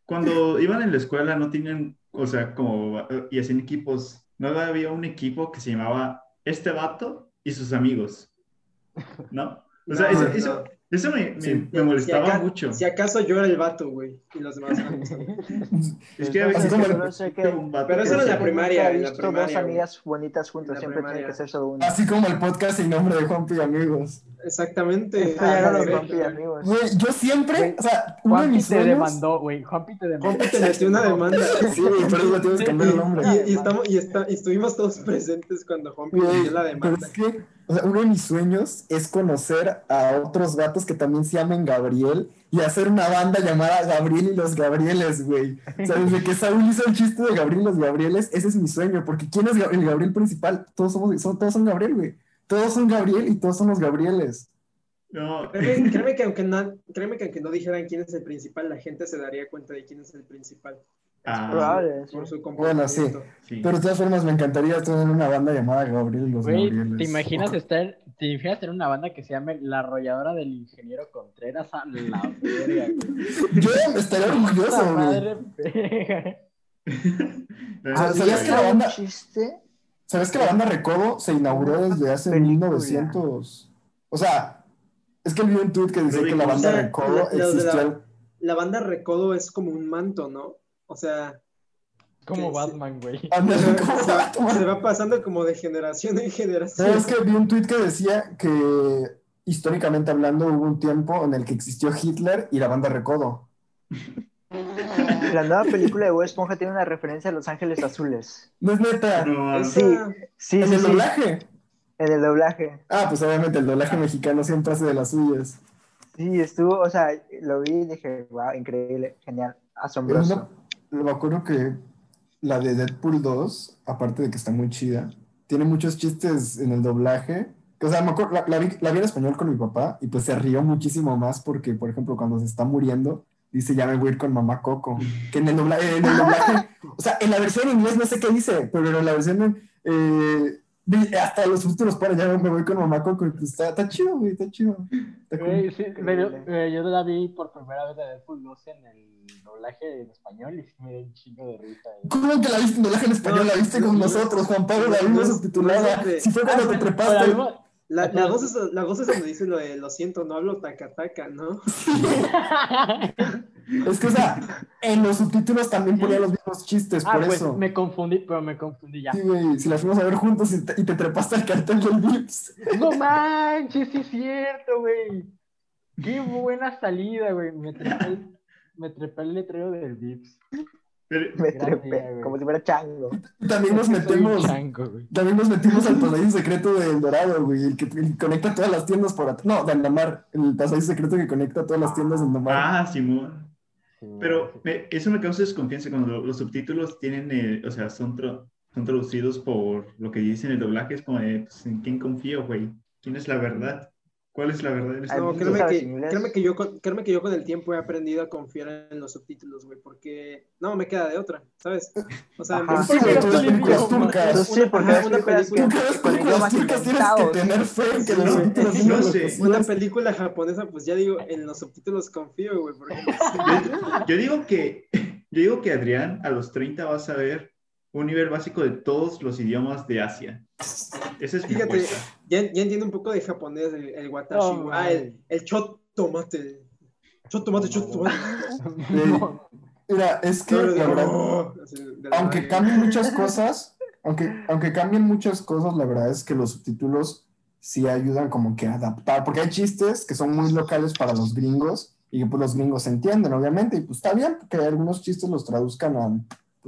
cuando iban en la escuela no tenían, o sea, como, y hacían equipos, no había un equipo que se llamaba Este Vato y sus amigos, ¿no? O sea, No, eso, no. eso, eso me, me- Sí. me molestaba Si aca- mucho. Si acaso yo era el vato, güey. Y los demás eran. [LAUGHS] Es que a veces como Solo sé que- un vato Pero eso era en la primaria, en la visto primaria, dos amigas bonitas juntas, siempre tiene que ser solo una. Así como el podcast sin nombre de Juanpi y amigos. Exactamente. Los amigos. Güey, yo siempre, o sea, uno de Juanpi mis te sueños. demandó, güey. Juanpi te demandó. Juanpi te metió una demanda. [LAUGHS] Sí, güey, por eso tienes que cambiar el nombre. Y, y estamos, y, está- y estuvimos todos presentes cuando Juanpi metió la pero demanda. es que, o sea, uno de mis sueños es conocer a otros gatos que también se llamen Gabriel y hacer una banda llamada Gabriel y los Gabrieles, güey. O sea, desde que Saúl hizo el chiste de Gabriel y los Gabrieles, ese es mi sueño, porque ¿quién es el Gabriel principal? Todos somos, son, todos son Gabriel, güey. Todos son Gabriel y todos son los Gabrieles. No, Créeme, [LAUGHS] créeme que aunque no, créeme que aunque no dijeran quién es el principal, la gente se daría cuenta de quién es el principal. Ah, Probable. Por su Bueno, sí. Pero de todas formas, me encantaría tener una banda llamada Gabriel y los Güey, Gabrieles. ¿te imaginas [LAUGHS] estar, te imaginas tener una banda que se llame La Arrolladora del Ingeniero Contreras a la? Yo estaría orgulloso, güey. [LAUGHS] Ah, ¿sabías que la ¿Hay un banda- chiste? ¿Sabes que la banda Recodo se inauguró desde hace Película. 1900? O sea, es que vi un tweet que decía que la banda O sea, Recodo la- la- existió. La banda Recodo es como un manto, ¿no? O sea, Como. Batman, güey. [LAUGHS] Se, ¿cómo se se va pasando como de generación en generación. es que vi un tweet que decía que históricamente hablando hubo un tiempo en el que existió Hitler y la banda Recodo. [LAUGHS] La nueva película de Bob Esponja tiene una referencia a Los Ángeles Azules. No es neta. No, Sí, sí, en sí, el sí. doblaje. En el doblaje. Ah, pues obviamente el doblaje mexicano siempre hace de las suyas. Sí, estuvo, o sea, lo vi y dije, wow, increíble, genial, asombroso. Una- me acuerdo que la de Deadpool 2, aparte de que está muy chida, tiene muchos chistes en el doblaje. O sea, me acuerdo- la, la vi, la vi en español con mi papá y pues se rió muchísimo más porque, por ejemplo, cuando se está muriendo, dice, ya me voy a ir con mamá Coco. Que en el, dobla- en el doblaje, [LAUGHS] o sea, en la versión en inglés no sé qué dice, pero en la versión, eh, hasta los subtítulos ponen, ya me voy con mamá Coco. está, está chido, güey, está chido. Está. Güey, sí, pero, Increíble. eh, yo la vi por primera vez de Deadpool 2 en el doblaje en español y sí me dio un chingo de risa. eh. ¿Cómo que la viste en doblaje en español? No, la viste con no, nosotros, Juan Pablo, la vimos subtitulada. Si fue cuando te Pero trepaste. La, la voz es, la voz es donde dice lo de lo siento, no hablo taca taca, ¿no? [LAUGHS] Es que, o sea, en los subtítulos también ponían los mismos chistes, Ah, por pues eso. me confundí, pero me confundí ya. Sí, güey, si la fuimos a ver juntos y te, y te trepaste al cartel del Vips. No manches, sí es cierto, güey. Qué buena salida, güey. Me trepé, el- me trepé el letrero del Vips. Pero- Me trepé, como si fuera chango. También nos metemos, chango, güey. también nos metimos al pasadillo secreto del Dorado, güey, el que el conecta todas las tiendas por atrás. No, de Andamar, el pasadillo secreto que conecta todas las tiendas de Andamar. Ah, Simón. Sí, Pero sí. me- eso me causa desconfianza cuando lo- los subtítulos tienen, eh, o sea, son, tra- son traducidos por lo que dicen el doblaje. Es como, de, pues, ¿en quién confío, güey? ¿Quién es la verdad? ¿Cuál es la verdad? en este Ay, No, ¿tú créeme que, créeme, que yo con, créeme que yo con el tiempo he aprendido a confiar en los subtítulos, güey, porque no me queda de otra, ¿sabes? O sea, Ajá. me- Sí, las películas turcas. Tú sí, porque las una película- Tú con idiomas turcas tienes que inventados. tener fe en que Sí, los güey. subtítulos No sé. una película japonesa, pues ya digo, en los subtítulos confío, güey, porque Yo, yo digo que, yo digo que Adrián a los 30 va a saber un nivel básico de todos los idiomas de Asia. Esa es Fíjate, ya, ya entiendo un poco de japonés, el, el watashi, güey. ah, el, el chot tomate. Chot tomate, chot [LAUGHS] tomate. No, Mira, es que, la verdad, aunque cambien muchas [LAUGHS] cosas, aunque, aunque cambien muchas cosas, la verdad es que los subtítulos sí ayudan como que a adaptar, porque hay chistes que son muy locales para los gringos y que pues los gringos entienden, obviamente, y pues está bien que algunos chistes los traduzcan a,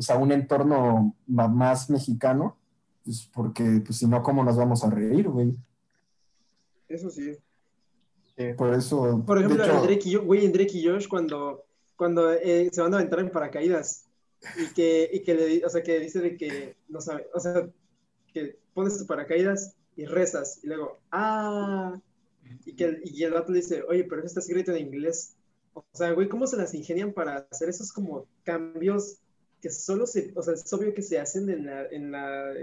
pues, a un entorno más mexicano, pues porque pues si no, ¿cómo nos vamos a reír, güey? Eso sí. Por eso, Por ejemplo, hecho, en Drake y, yo- güey, en Drake y Josh, cuando, cuando eh, se van a aventar en paracaídas y que, y que le o sea, que dice de que no sabe, o sea, que pones tu paracaídas y rezas y luego, ah, y que el, y el vato le dice, oye, pero eso está escrito en inglés. O sea, güey, ¿cómo se las ingenian para hacer esos como cambios que solo se, o sea, es obvio que se hacen en la, en la,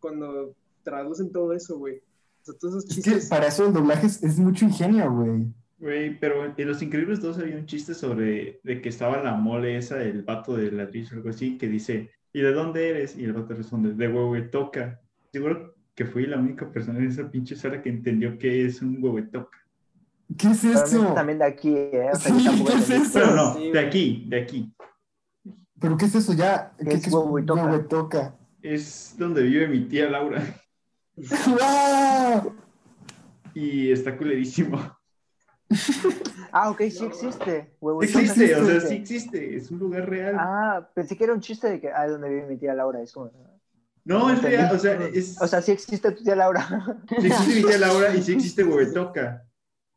cuando traducen todo eso, güey. O sea, todos esos es que chistes. para eso el doblaje es, es mucho ingenio, güey. Güey, pero en Los Increíbles 2 había un chiste sobre de que estaba la mole esa, el vato de ladrillo o algo así, que dice, ¿y de dónde eres? Y el vato responde, de Huehuetoca. Seguro que fui la única persona en esa pinche sala que entendió qué es un Huehuetoca. ¿Qué es eso? también de aquí, ¿eh? O sea, Sí, yo tampoco ¿qué es eso? Pero no, Sí, de aquí, de aquí. ¿Pero qué es eso ya? ¿Qué es Huehuetoca? Huehuetoca? Es donde vive mi tía Laura. ¡Wow! [LAUGHS] Y está culerísimo. [LAUGHS] Ah, ok, sí existe. Huevo Existe, o sea, sí existe. Es un lugar real. Ah, pensé que era un chiste de que, ah, donde vive mi tía Laura. Es como, No, es real. O sea, es, o sea, sí existe tu tía Laura. sí existe mi tía Laura y sí existe Huehuetoca.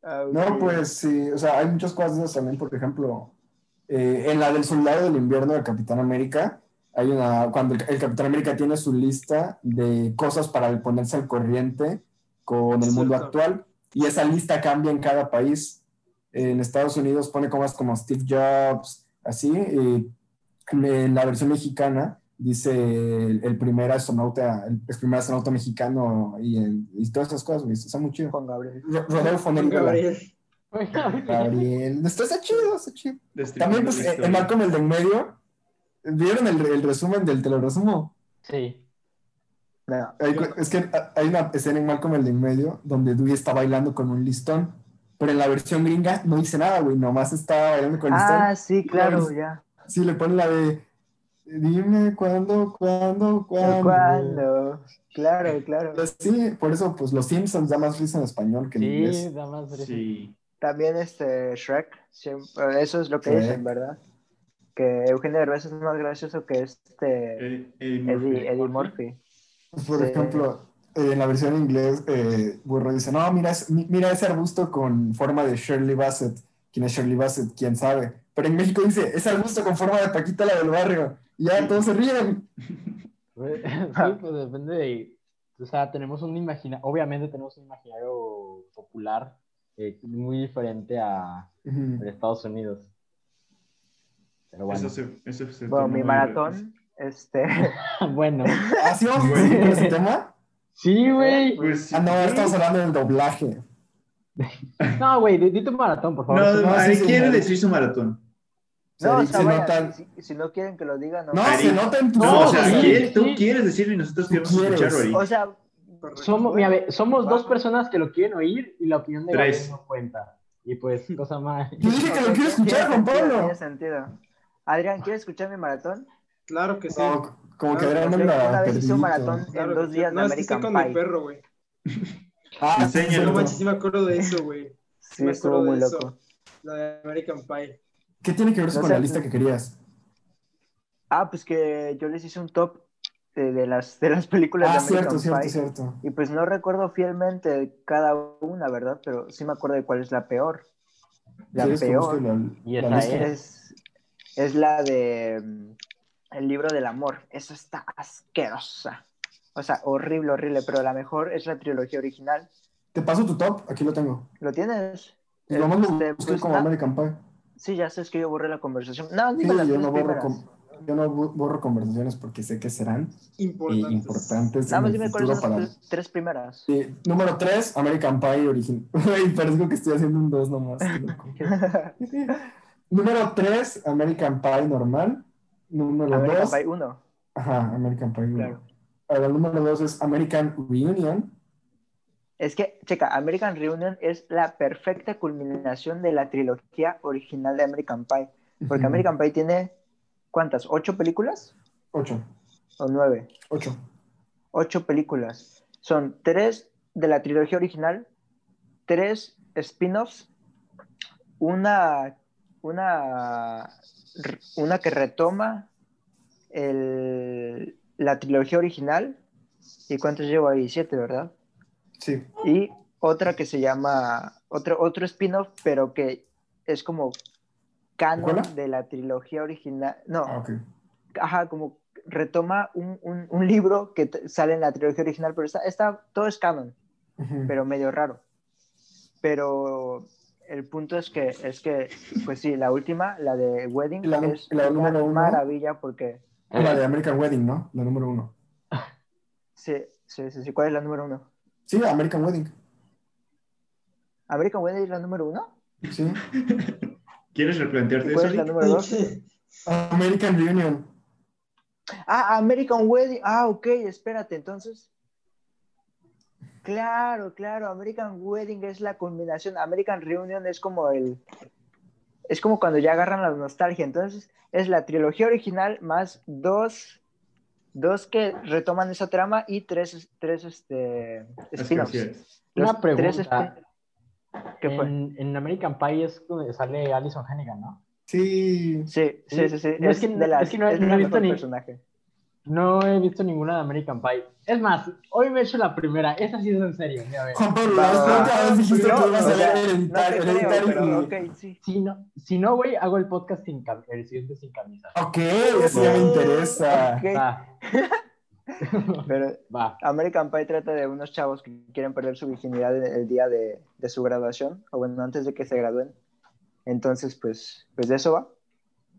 Ah. No, pues sí, o sea, hay muchas cosas de esas también, por ejemplo, eh, en la del soldado del invierno del Capitán América, hay una, cuando el, el Capitán América tiene su lista de cosas para ponerse al corriente con el mundo actual, y esa lista cambia en cada país. En Estados Unidos pone cosas como Steve Jobs, así, y en la versión mexicana dice el, el primer astronauta, el, el primer astronauta mexicano y, el- y todas esas cosas, güey, está muy chido. Juan Gabriel. Ro- Rodolfo Juan Noriega. Esto [LAUGHS] está chido, está chido. También, pues, la eh, Malcolm el de en medio, ¿vieron el, el resumen del te lo resumo? Sí. No. Hay cu- es que hay una escena en Malcolm el de en medio donde Dewey está bailando con un listón, pero en la versión gringa no dice nada, güey, nomás está bailando con el listón. Ah, sí, claro, ya. Sí, le pone la de, dime cuándo, cuándo, cuándo. ¿Cuándo? Claro, claro. Sí, por eso, pues, los Simpsons da más risa en español que en Sí, inglés. da más risa. Sí. También este Shrek, siempre, eso es lo que Shrek. dicen, ¿verdad? Que Eugenio Derbez es más gracioso que este Eddie, Eddie Murphy. Eddie, Eddie Murphy. Por Sí. ejemplo, eh, en la versión en inglés, eh, Burro dice, no, mira, mira ese arbusto con forma de Shirley Bassett. ¿Quién es Shirley Bassett? ¿Quién sabe? Pero en México dice, es arbusto con forma de Paquita la del barrio. Y ya todos se ríen. [LAUGHS] Sí, pues depende de. O sea, tenemos un imaginario. Obviamente, tenemos un imaginario popular eh, muy diferente a Estados Unidos. Pero bueno. Eso se, eso se Bueno, mi maratón, este, [LAUGHS] bueno. ¿Ah, sí vamos a seguir ese tema? Sí, güey. Pues, Ah, no, sí. estamos hablando del doblaje. [LAUGHS] No, güey, di, di tu maratón, por favor. No, no, Ari sí, quiere sí. decir su maratón. Se, no, o se sea, vaya, nota- si, si no quieren que lo diga, no. No, Ari. se nota en tu No, o sea, sí, quiere- tú quieres decirlo y nosotros queremos escucharlo, Ari. O sea, Correcto. Somos, mira, ve, somos dos personas que lo quieren oír y la opinión de Tres. Gabriel no cuenta. Y pues, [LAUGHS] cosa más. Yo dije que lo quiero escuchar, Juan Pablo. Tiene sentido. Adrián, ¿quieres escuchar mi maratón? Claro que sí. No, como que Ah, Adrián anda una vez hice un maratón. Claro en dos que días no, de es que estoy American con mi Pie. perro, güey. [LAUGHS] Ah, Enséñalo. No sí, manches, sí me acuerdo de eso, güey. Sí, me estuvo acuerdo muy de loco. eso. La de American Pie. ¿Qué tiene que ver eso No con sé. la lista que querías? Ah, pues que yo les hice un top de, de las, de las películas Ah, de American cierto, Pie. cierto, cierto. Y pues no recuerdo fielmente cada una, ¿verdad? Pero sí me acuerdo de cuál es la peor. La ¿Quieres que busque peor la, Y la esa lista? es, es la de mm, El libro del amor. Eso está asquerosa. O sea, horrible, horrible. Pero la mejor es la trilogía original. Te paso tu top, aquí lo tengo. ¿Lo tienes? Y nomás lo Este, pues, como American Pie. Sí, ya sé, es que yo borré la conversación. No, Sí, dime las yo tres no, borro primeras. Yo no borro conversaciones porque sé que serán eh, Importantes. importantes Nada más dime cuáles son para... las tres- tres primeras. Sí, número 3, American Pie original. [LAUGHS] Parezco que estoy haciendo un 2 nomás. [LAUGHS] número 3, American Pie normal. Número American 2, Pie 1. ajá, American Pie 1. Claro. Ahora, el número 2 es American Reunion. Es que, checa, American Reunion es la perfecta culminación de la trilogía original de American Pie. Porque Ujú. American Pie tiene, ¿cuántas? ¿Ocho películas? 8. ¿O nueve? 8. Ocho películas. Son tres de la trilogía original, tres spin-offs, una, una, una que retoma el- la trilogía original. ¿Y cuántos llevo ahí? Siete, ¿verdad? Sí. Y otra que se llama, otro, otro spin-off, pero que es como canon de la trilogía original. No, Ah, ok. ajá, como retoma un, un- un libro que sale en la trilogía original, pero está, está, todo es canon, Ujú. pero medio raro. Pero el punto es que, es que, pues sí, la última, la de Wedding, ¿Y la es la una número uno? maravilla porque, La de American Wedding, ¿no? La número 1. sí, sí, sí, sí, ¿cuál es la número uno? Sí, American Wedding. ¿American Wedding es la número uno? Sí. [LAUGHS] ¿Quieres replantearte ¿Y cuál eso? es la número dos? [LAUGHS] American Reunion. Ah, American Wedding. Ah, ok, espérate, entonces. Claro, claro, American Wedding es la combinación. American Reunion es como el. Es como cuando ya agarran la nostalgia. Entonces, es la trilogía original más dos. Dos que retoman esa trama y tres, tres este, spin-offs. Una tres pregunta. ¿Qué fue? En, en American Pie es donde sale Alison Hannigan, ¿no? Sí. Sí, sí, sí, sí. No, es es, que- de las- es que no- es no he visto ni- personaje. No he visto ninguna de American Pie. Es más, hoy me he hecho la primera. Esa sí es en serio. mira. Juan Pablo, dijiste No, que ibas a ver pero ok, sí. Si no, si no, güey, hago el podcast sin el siguiente sin camisa. Ok, eso ya me interesa. Ok. Va. [LAUGHS] [LAUGHS] Pero Va. American Pie trata de unos chavos que quieren perder su virginidad el, el día de, de su graduación, o bueno, antes de que se gradúen. Entonces, pues, pues de eso va.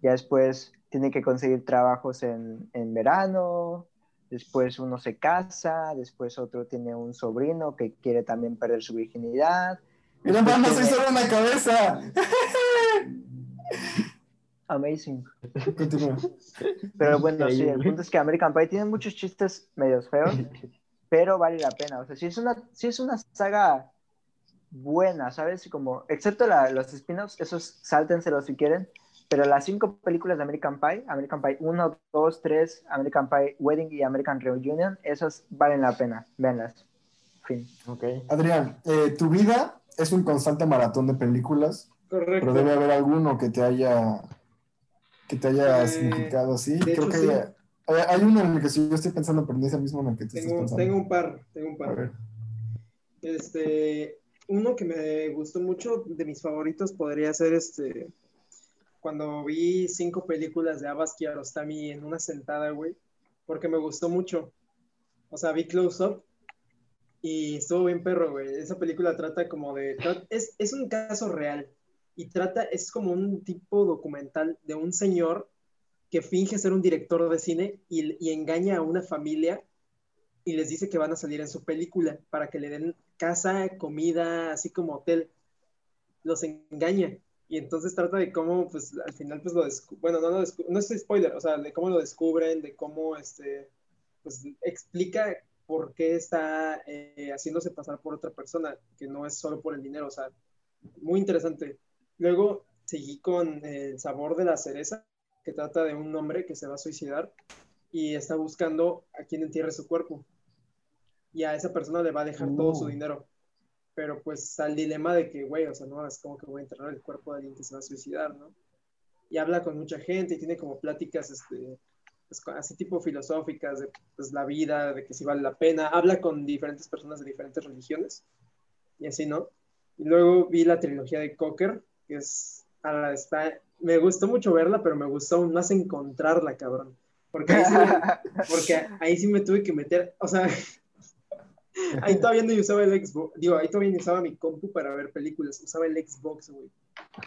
Ya después tiene que conseguir trabajos en, en verano, después uno se casa, después otro tiene un sobrino que quiere también perder su virginidad. Mira, soy tiene- solo una cabeza. [LAUGHS] Amazing. Continúa. [LAUGHS] Pero bueno, sí, el punto es que American Pie tiene muchos chistes medios feos, [LAUGHS] pero vale la pena. O sea, sí es una, sí es una saga buena, ¿sabes? Como, excepto la- los spin-offs, esos sáltenselos si quieren, pero las cinco películas de American Pie, American Pie 1, 2, 3, American Pie Wedding y American Reunion, esas valen la pena, véanlas. Fin. Ok. Adrián, eh, tu vida es un constante maratón de películas, Correcto. pero debe haber alguno que te haya que te haya Eh, significado así. Creo hecho, que sí. eh, hay uno en el que yo estoy pensando, pero ni es el mismo en el que tú estás Tengo, pensando. tengo un par, tengo un A par. ver. Este, uno que me gustó mucho, de mis favoritos, podría ser este, cuando vi cinco películas de Abbas Kiarostami en una sentada, güey, porque me gustó mucho. O sea, vi Close Up y estuvo bien perro, güey. Esa película trata como de, es, es un caso real y trata, es como un tipo documental de un señor que finge ser un director de cine y, y engaña a una familia y les dice que van a salir en su película para que le den casa, comida, así como hotel. Los engaña. Y entonces trata de cómo, pues, al final, pues, lo descubren. Bueno, no, descu- no es spoiler, o sea, de cómo lo descubren, de cómo, este, pues, explica por qué está eh, haciéndose pasar por otra persona, que no es solo por el dinero, o sea, muy interesante. Luego seguí con El sabor de la cereza, que trata de un hombre que se va a suicidar y está buscando a quien entierre su cuerpo. Y a esa persona le va a dejar todo su Uh. dinero. Pero pues al dilema de que, güey, o sea, no, es como que voy a enterrar el cuerpo de alguien que se va a suicidar, ¿no? Y habla con mucha gente y tiene como pláticas, este, pues, así tipo filosóficas de pues, la vida, de que si vale la pena. Habla con diferentes personas de diferentes religiones y así, ¿no? Y luego vi la trilogía de Cocker, que es, a la está, me gustó mucho verla, pero me gustó aún más encontrarla, cabrón. Porque ahí sí me, [LAUGHS] porque ahí sí me tuve que meter, o sea, [LAUGHS] ahí todavía no usaba el Xbox, digo, ahí todavía no usaba mi compu para ver películas, usaba el Xbox, güey.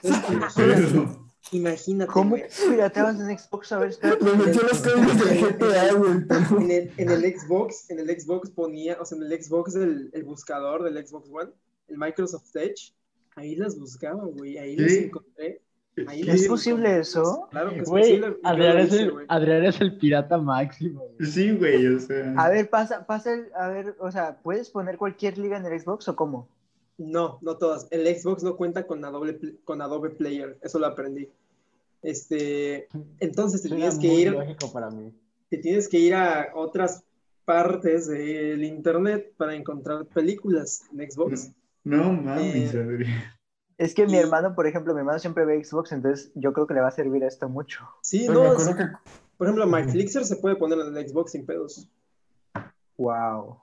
Entonces, [LAUGHS] imagínate, ¿Cómo pirateabas en Xbox? A ver, espérate. Le metió los códigos del GTA, güey. En el, el Xbox, en el Xbox ponía, o sea, en el Xbox del el buscador del Xbox One, el Microsoft Edge, ahí las buscaba, güey, ahí las encontré. Ahí ¿qué? las ¿Es posible eso? Claro que es Güey, posible. yo Adrián es, el, güey. Adrián es el pirata máximo. güey. Sí, güey, o sea. A ver, pasa, pasa el, a ver, o sea, ¿puedes poner cualquier liga en el Xbox o cómo? No, no todas. El Xbox no cuenta con Adobe, con Adobe Player, eso lo aprendí. Este, entonces te tienes que ir, lógico para mí. te tienes que ir a otras partes del internet para encontrar películas en Xbox. No mames, Eh, Adrián. Es que mi Y- hermano, por ejemplo, mi hermano siempre ve Xbox, entonces yo creo que le va a servir esto mucho. Sí, Pero me no, acuerdo sí. que por ejemplo, [LAUGHS] MyFlixer se puede poner en el Xbox sin pedos. Wow.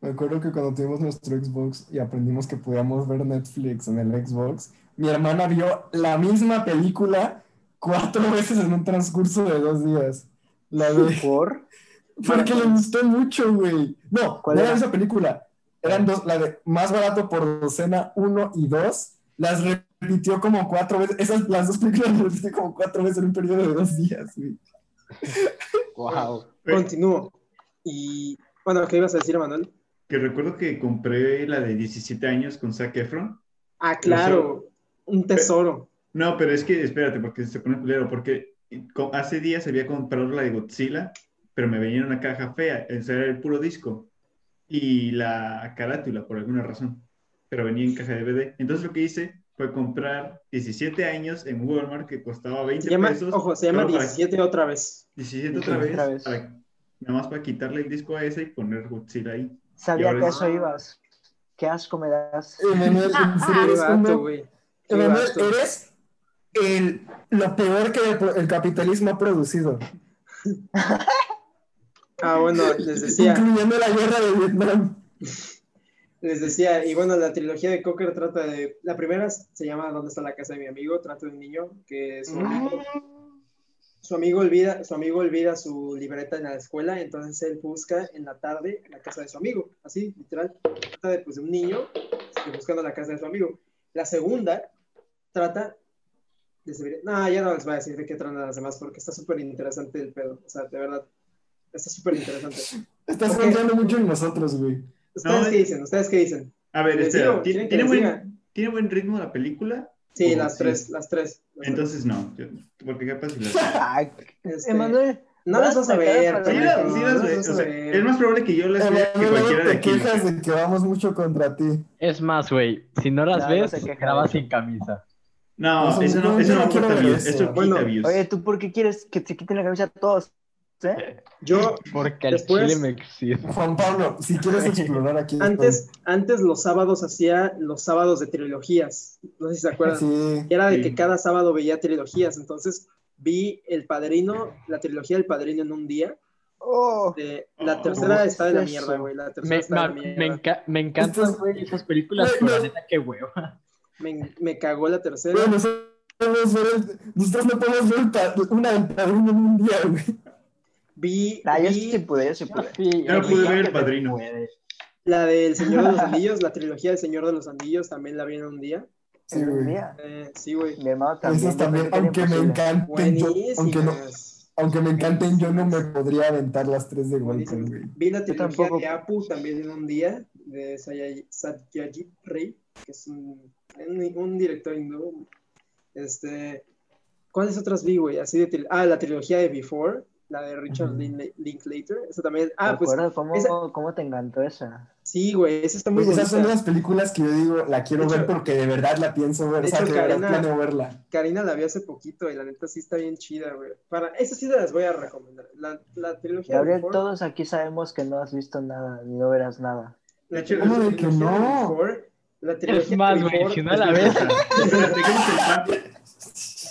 Me acuerdo que cuando tuvimos nuestro Xbox y aprendimos que podíamos ver Netflix en el Xbox, mi hermana vio la misma película cuatro [LAUGHS] veces en un transcurso de dos días. La de... ¿Por? [LAUGHS] Porque le gustó mucho, güey. No, ¿Cuál no era era? esa película. Eran dos, la de Más Barato por Docena 1 y 2. Las repitió como cuatro veces. Esas, las dos películas las repitió como cuatro veces en un periodo de dos días, güey. Wow. Continúo. Y bueno, ¿qué ibas a decir, Manuel? Que recuerdo que compré la de 17 años con Zac Efron. Ah, claro, un tesoro. No, pero es que espérate, porque se pone culero, porque co- hace días había comprado la de Godzilla, pero me venía en una caja fea, ese era el puro disco y la carátula por alguna razón, pero venía en caja de DVD. Entonces lo que hice fue comprar 17 años en Walmart que costaba 20 Se llama, pesos. ojo, se llama solo para- 17 otra vez. 17 otra vez, Otra vez. para- nada más para quitarle el disco a ese y poner Godzilla ahí. Sabía que eso ibas. Qué asco me das. Emanuel, [LAUGHS] Qué eres vato. eres el, lo peor que el, el capitalismo ha producido, [LAUGHS] Ah, bueno, les decía, incluyendo la guerra de Vietnam. les decía, y bueno, la trilogía de Cocker trata de, la primera se llama ¿Dónde está la casa de mi amigo? Trata de un niño que su amigo, su amigo olvida, su amigo olvida su libreta en la escuela, entonces él busca en la tarde la casa de su amigo, así, literal, trata de, pues, de un niño este, buscando la casa de su amigo. La segunda trata de no, ya no les voy a decir de qué tratan las demás porque está súper interesante el pedo, o sea, de verdad, está súper interesante. Estás Ok. confiando mucho en nosotros, güey. ¿Ustedes No, qué dicen? ¿Ustedes qué dicen? A ver, ¿Les espera? ¿tiene, ¿Quieren que tiene les buen? ¿tiene buen ritmo la película? Sí, las sí. tres, las tres. las tres. Entonces no, yo- porque capaz si las... [LAUGHS] Este, Emanuel, no las vas a ver, Sí, no, sí no las o sea, es más probable que yo las vea que cualquiera de te aquí. quejas de que vamos mucho contra ti. Es más, güey, si no las No, no ves, queja de grabas sin camisa. No, Eso eso no, no- eso no no views, eso. eso Bueno, quita views. Oye, ¿tú por qué quieres que se quiten la camisa todos? Yo, Porque Después- chile me existe. Juan Pablo, si quieres explorar aquí. antes, antes los sábados hacía los sábados de trilogías. No sé si se acuerdan. Sí. Era de Sí. que cada sábado veía trilogías. Entonces vi El Padrino, la trilogía del Padrino en un día. Oh, De- la Oh, tercera ¿qué está de la mierda, güey. La tercera Me, está de la mierda. me, enca- me encantan, güey, esas películas, pero la no. neta, qué hueva. Me, me cagó la tercera. Nosotros, nosotros no podemos ver una del padrino en un día, güey. Vi, nah, yo vi sí pude, yo sí pude. Sí, Yo no pude ver El Padrino. la del Señor de los Anillos, la trilogía del Señor de los Anillos, también la vi en un día. Sí, güey. Eh, sí, güey. Mi hermano también. Esas también, yo aunque que me encanten, yo, aunque, no, aunque me encanten, yo no me podría aventar las tres de golpe, güey. Vi la trilogía de Apu también en un día, de Satyajit Ray, que es un, un, director hindú. Este, ¿Cuáles otras vi, güey? Así de ah, la trilogía de Before, la de Richard Ujú. Lin- Linklater. Esa también. ¿Te Ah, pues cómo, esa- cómo te encantó esa? sí, güey, esa está muy Pues esas son las películas que yo digo, la quiero De hecho- ver porque de verdad la pienso ver. de O sea, hecho, que de verdad Karina- planeo verla. Karina la vio hace poquito y la neta sí está bien chida, güey. Para, esa sí te las voy a recomendar. La, la trilogía Gabriel, Before- todos aquí sabemos que no has visto nada, ni no verás nada. la De hecho, trilogía ¿cómo de que Before- no? la trilogía Es más, güey, si no la ves. [LAUGHS]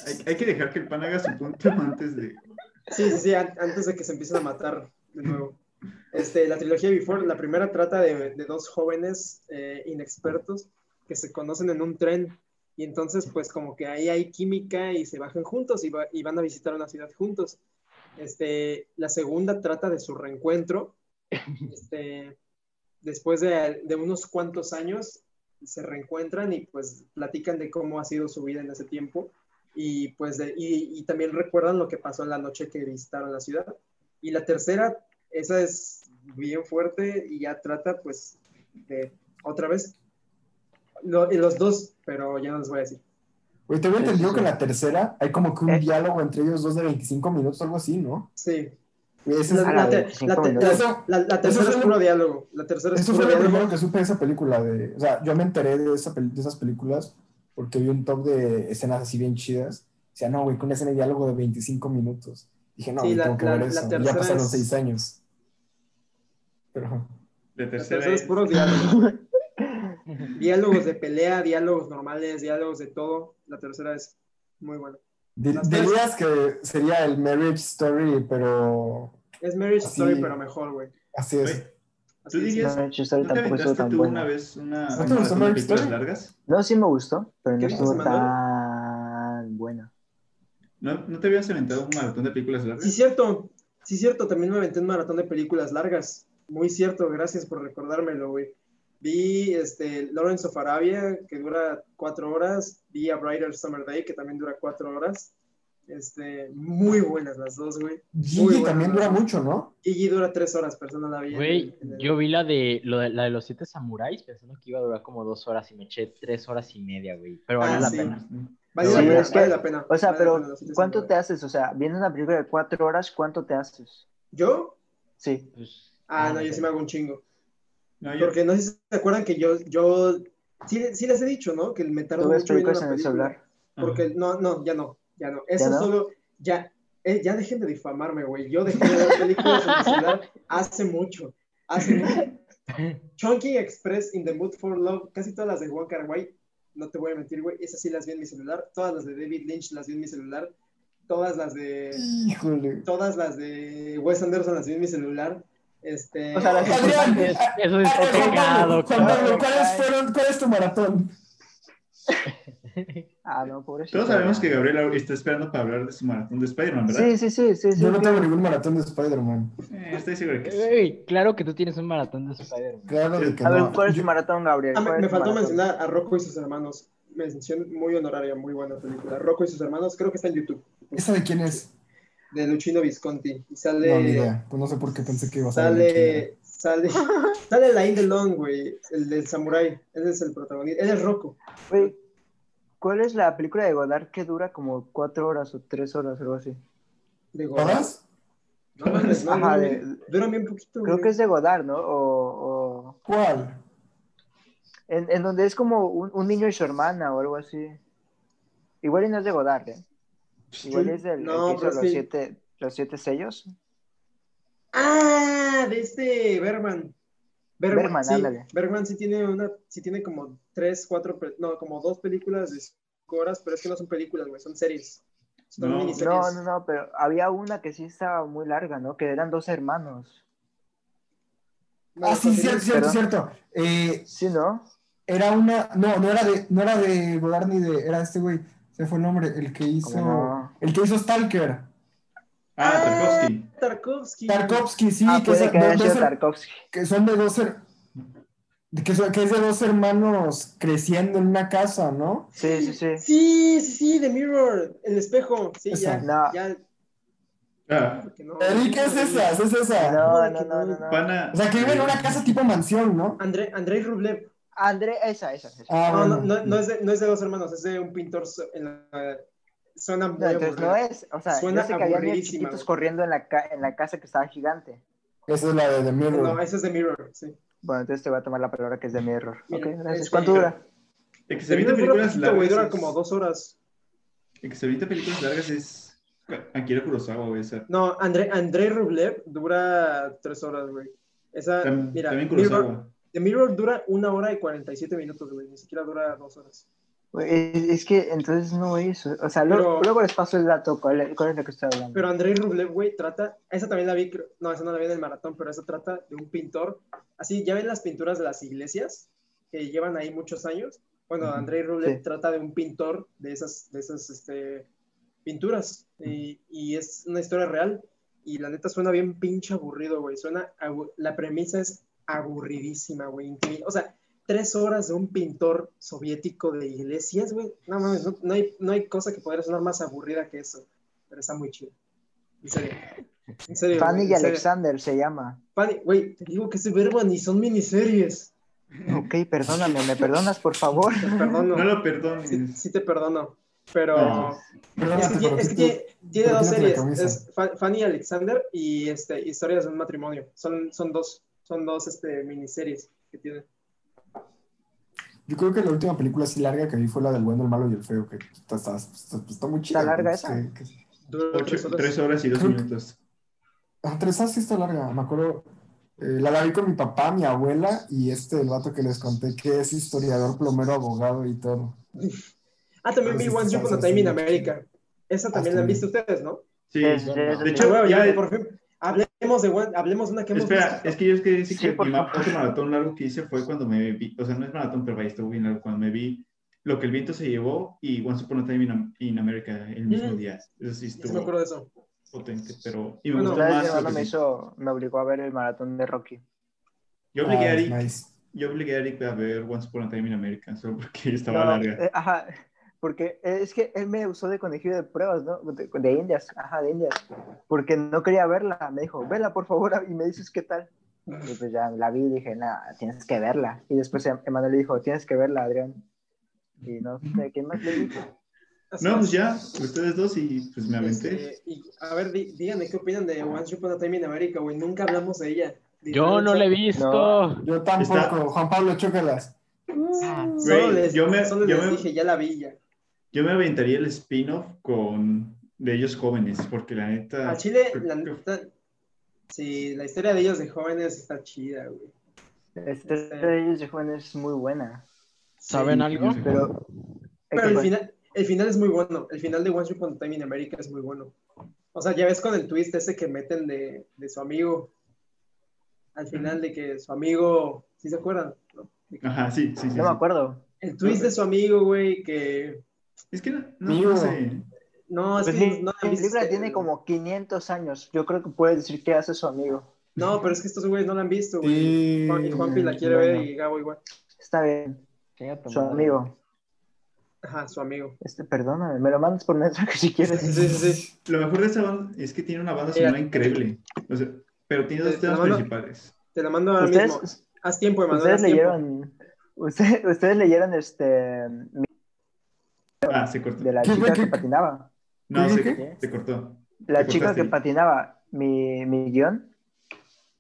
Hay, hay que dejar que el pan haga su punto antes de. Sí, sí, sí, an- antes de que se empiecen a matar de nuevo. Este, la trilogía Before, la primera trata de, de dos jóvenes eh, inexpertos que se conocen en un tren y entonces pues como que ahí hay química y se bajan juntos y, va- y van a visitar una ciudad juntos. Este, la segunda trata de su reencuentro. Este, después de, de unos cuantos años se reencuentran y pues platican de cómo ha sido su vida en ese tiempo y pues de- y, y también recuerdan lo que pasó en la noche que visitaron la ciudad. Y la tercera, esa es bien fuerte y ya trata pues de otra vez lo- y los dos, pero ya no les voy a decir. Güey, tengo Sí, entendido que en la tercera hay como que un Eh. diálogo entre ellos dos de 25 minutos, algo así, ¿no? Sí. Es- La, la te- 25 la te- minutos. la- Eso- la- la tercera es puro lo- diálogo. La tercera es Eso puro fue lo diálogo. primero que supe de esa película. De, o sea, yo me enteré de, esa de esas películas porque vi un top de escenas así bien chidas. O sea, no, güey, con una escena de diálogo de 25 minutos. Dije, no, Sí, güey, la- tengo que la- ver eso. Ya pasaron es- 6 años. Pero, De tercera. tercera es es- puro [LAUGHS] diálogo. diálogos de pelea, diálogos normales, diálogos de todo. La tercera es muy buena. tres- dirías que sería el Marriage Story, pero Es Marriage Así- Story, pero mejor, güey. así es. ¿Tú dirías- No, Story ¿No te tampoco estuvo aventaste tan tú buena. una vez una ¿No te gustó películas largas? No, sí me gustó, pero no ¿Qué dices, estuvo tan buena. ¿No, ¿No te habías aventado un maratón de películas largas? Sí, cierto. Sí, cierto. También me aventé un maratón de películas largas. Muy cierto. Gracias por recordármelo, güey. Vi este, Lawrence of Arabia, que dura cuatro horas. Vi A Brighter Summer Day, que también dura cuatro horas. Este, muy buenas las dos, güey. Gigi también dura mucho, ¿no? Gigi dura tres horas, pero no la vi. en Güey, el- en yo vi la de, lo de la de los siete samuráis pensando que iba a durar como dos horas y me eché tres horas y media, güey. Pero valió Ah, la sí. pena. Vale Sí, la pena, es que- vale la pena. O sea, vale pero pena, ¿cuánto te haces? O sea, viendo una película de cuatro horas, ¿cuánto te haces? ¿Yo? Sí. Pues, Ah, no, sé. yo sí me hago un chingo. No, yo- Porque no sé si se acuerdan que yo, yo, sí, sí les he dicho, ¿no? Que me tardo ¿Tú ves mucho una en el celular? Porque, no, no, ya no, ya no. Eso no? solo, ya, eh, ya dejen de difamarme, güey. Yo dejé de ver películas en el celular hace mucho, hace mucho. [LAUGHS] Chunky Express, In the Mood for Love, casi todas las de Juan Caraway, no te voy a mentir, güey, esas sí las vi en mi celular. Todas las de David Lynch las vi en mi celular. Todas las de, Híjole. todas las de Wes Anderson las vi en mi celular. Este, O sea, las Adrián, importantes. Eso es Juan Pablo, pecado, Juan cabrón. Pablo, ¿cuáles fueron- ¿cuál es tu maratón? [LAUGHS] [LAUGHS] Ah, no, pobrecito. Todos sabemos que Gabriel está esperando para hablar de su maratón de Spider-Man, ¿verdad? Sí, sí, sí, sí. sí Yo no claro. tengo ningún maratón de Spider-Man. Eh, estoy seguro que sí. Güey, claro que tú tienes un maratón de Spider-Man. Claro que A ver. ¿cuál es Yo- tu maratón, Gabriel? Ah, me, ¿Cuál es me tu faltó maratón? mencionar a Rocco y sus hermanos. Mención muy honoraria, muy buena película. Rocco y sus hermanos, creo que está en YouTube. ¿Esa de quién es? De Luchino Visconti. Y No, ni sale. idea. Pues no sé por qué pensé que iba a saber. sale. Sale. [LAUGHS] Sale Lain Delon, güey. El del Samurai. Él es el protagonista. Él es Rocco. Güey, ¿cuál es la película de Godard que dura como cuatro horas o tres horas o algo así? De Godard. ¿Todas? No, mames, no, Ajá, no, de- Duran bien poquito. Creo güey. que es de Godard, ¿no? O, o- ¿Cuál? en, en donde es como un, un niño y su hermana o algo así. Igual y no es de Godard, ¿eh? Igual es del el No, que hizo pero es los, siete, los siete sellos. Ah, de este Bergman. Bergman, sí. Bergman sí tiene una, sí tiene como tres, cuatro, no, como dos películas de cinco horas, pero es que no son películas, güey, son series. Son No. No, no, no, pero había una que sí estaba muy larga, ¿no? Que eran dos hermanos. No, ah, sí, cierto, cierto, cierto. Eh, Sí, ¿no? era una. No, no era de, no era de Godard ni de. Era este güey. Se fue el nombre. El que hizo. El que hizo Stalker. Ah, Tarkovsky. Tarkovsky. Tarkovsky, sí, ah, que, puede es- que haya dos- sido dos- Tarkovsky. que son de dos. her- Que, son- que es de dos hermanos creciendo en una casa, ¿no? Sí, sí, sí. Sí, sí, sí, The Mirror, el espejo. Sí, Esa. ya, No. ya. Ah, que no. Eric, es esa, es esa. No, no, no, no, no. pana. O sea, que vive en una casa tipo mansión, ¿no? André, Andrei Rublev. André, esa, esa. esa. Ah, No, no, no, no es de, no es de dos hermanos, es de un pintor en la, suena muy No, entonces no es. O sea, Suena yo sé que había niños chiquitos güey. corriendo en la, ca- en la casa que estaba gigante. Esa es la de The Mirror. No, esa es de Mirror, sí. Bueno, entonces te voy a tomar la palabra que es de mi error. Mira, ok, gracias. ¿Cuánto dura? El que se The evita Mirror películas poquito, güey, largas. dura como dos horas. El que se evita películas largas es Akira Kurosawa, güey. esa- No, André, Andrei Rublev dura tres horas, güy. Esa, Tam- mira, También Mirror, Kurosawa. The Mirror dura una hora y 47 minutos, güey. Ni siquiera dura dos horas. Es, que entonces no es. O sea, luego, Pero- luego les paso el dato. ¿Cuál, cuál es lo que estoy hablando? Pero Andrei Rublev, güey, trata. Esa también la vi. No, esa no la vi en el maratón, pero esa trata de un pintor. Así, ¿ya ven las pinturas de las iglesias? Que llevan ahí muchos años. Bueno. Andrei Rublev Sí. trata de un pintor de esas, de esas este, pinturas. Y, y es una historia real. Y la neta suena bien pinche aburrido, güey. Suena. La premisa es aburridísima, güey. O sea, tres horas de un pintor soviético de iglesias, güey. No mames, no, no hay, no hay cosa que podría sonar más aburrida que eso. Pero está muy chido. En serio. En serio. Fanny y en serio. Alexander se llama. Fanny, güey, te digo que ese verbo ni son miniseries. Ok, perdóname, ¿me perdonas, por favor? Te perdono. No lo perdones. Sí, sí te perdono. Pero. No. Es que, tiene, es que tiene, tiene ¿por dos series. Es Fa- Fanny y Alexander y este, Historias de un matrimonio. Son, son dos, son dos este, miniseries que tiene. Yo creo que la última película así larga que vi fue la del bueno, el malo y el feo, que está, está, está- está muy chida. ¿Está larga esa? que- que- Dura Ocho- tres horas. y dos Creo que- minutos. Ah, tres horas sí está larga, me acuerdo. eh, la, la vi con mi papá, mi abuela y este, el vato que les conté que es historiador, plomero, abogado y todo. Ah, también Ah, vi sí, Once sí, Upon sí, a Time sí, in sí. America. Esa también la han sí. visto ustedes, ¿no? Sí. Es- De hecho, ya. por fin, hablemos de, One- hablemos de una que hemos Espera, visto. es que yo es que decir Sí, que mi otro maratón largo que hice fue cuando me vi, o sea, no es maratón, pero vaya, estuvo bien largo, cuando me vi Lo que el viento se llevó y Once Upon a Time in, in America el mismo Mm. día. Eso sí Sí me acuerdo estuvo de eso. potente, pero... Y me Bueno, gustó más lo que me hizo, me obligó a ver el maratón de Rocky. Yo obligué, a Ah, Eric, nice. yo obligué a Eric a ver Once Upon a Time in America, solo porque [LAUGHS] estaba No, larga. eh, ajá, porque es que él me usó de conejillo de pruebas, ¿no? De, de indias, ajá, de indias. Porque no quería verla. Me dijo, vela por favor [LAUGHS] y me dices qué tal. Y pues ya la vi y dije, nada, tienes que verla. Y después Emanuel le dijo, tienes que verla, Adrián. Y no sé, ¿quién más le dijo? No, es. pues ya, ustedes dos y pues me aventé. Este, y, a ver, dí- díganme qué opinan de Once Upon a Time in America, güey. Nunca hablamos de ella. Yo no la he visto. No. Yo tampoco, Está- Juan Pablo, chócalas. Solo Güey, les, yo me- solo yo les me- dije, ya la vi ya. Yo me aventaría el spin-off con de ellos jóvenes, porque la neta... A Chile, la neta, sí, la historia de ellos de jóvenes está chida, güey. Este de ellos de jóvenes es muy buena. ¿Saben Sí, algo? Pero, Pero el final, el final es muy bueno. El final de Once Upon a Time in America es muy bueno. O sea, ya ves con el twist ese que meten de, de su amigo. Al final de que su amigo, ¿sí se acuerdan? ¿No? Que- Ajá, sí, sí, sí. no me acuerdo. El twist de su amigo, güey, que Es que no, no, no sé. no, es Pues que mi, no, película este- tiene como 500 años. Yo creo que puedes decir que hace su amigo. No, pero es que estos güeyes no la han visto, güey. Sí, Juan- Y Juanpi la quiere bueno. ver y Gabo igual. Está bien, su amigo. Ajá, su amigo. Este, perdóname, me lo mandas por mensaje si quieres. sí, sí. sí. Lo mejor de esa banda es que tiene una banda sonora increíble. O sea, pero tiene dos Te- te temas la principales. Te la mando ahora mismo. Haz tiempo, Emanuel. ustedes leyeron, [LAUGHS] usted- ustedes leyeron este mi- Ah, se cortó. de la ¿Qué, chica que patinaba. No, ¿Qué, se, cortó. La chica que ahí. patinaba, mi, mi guion.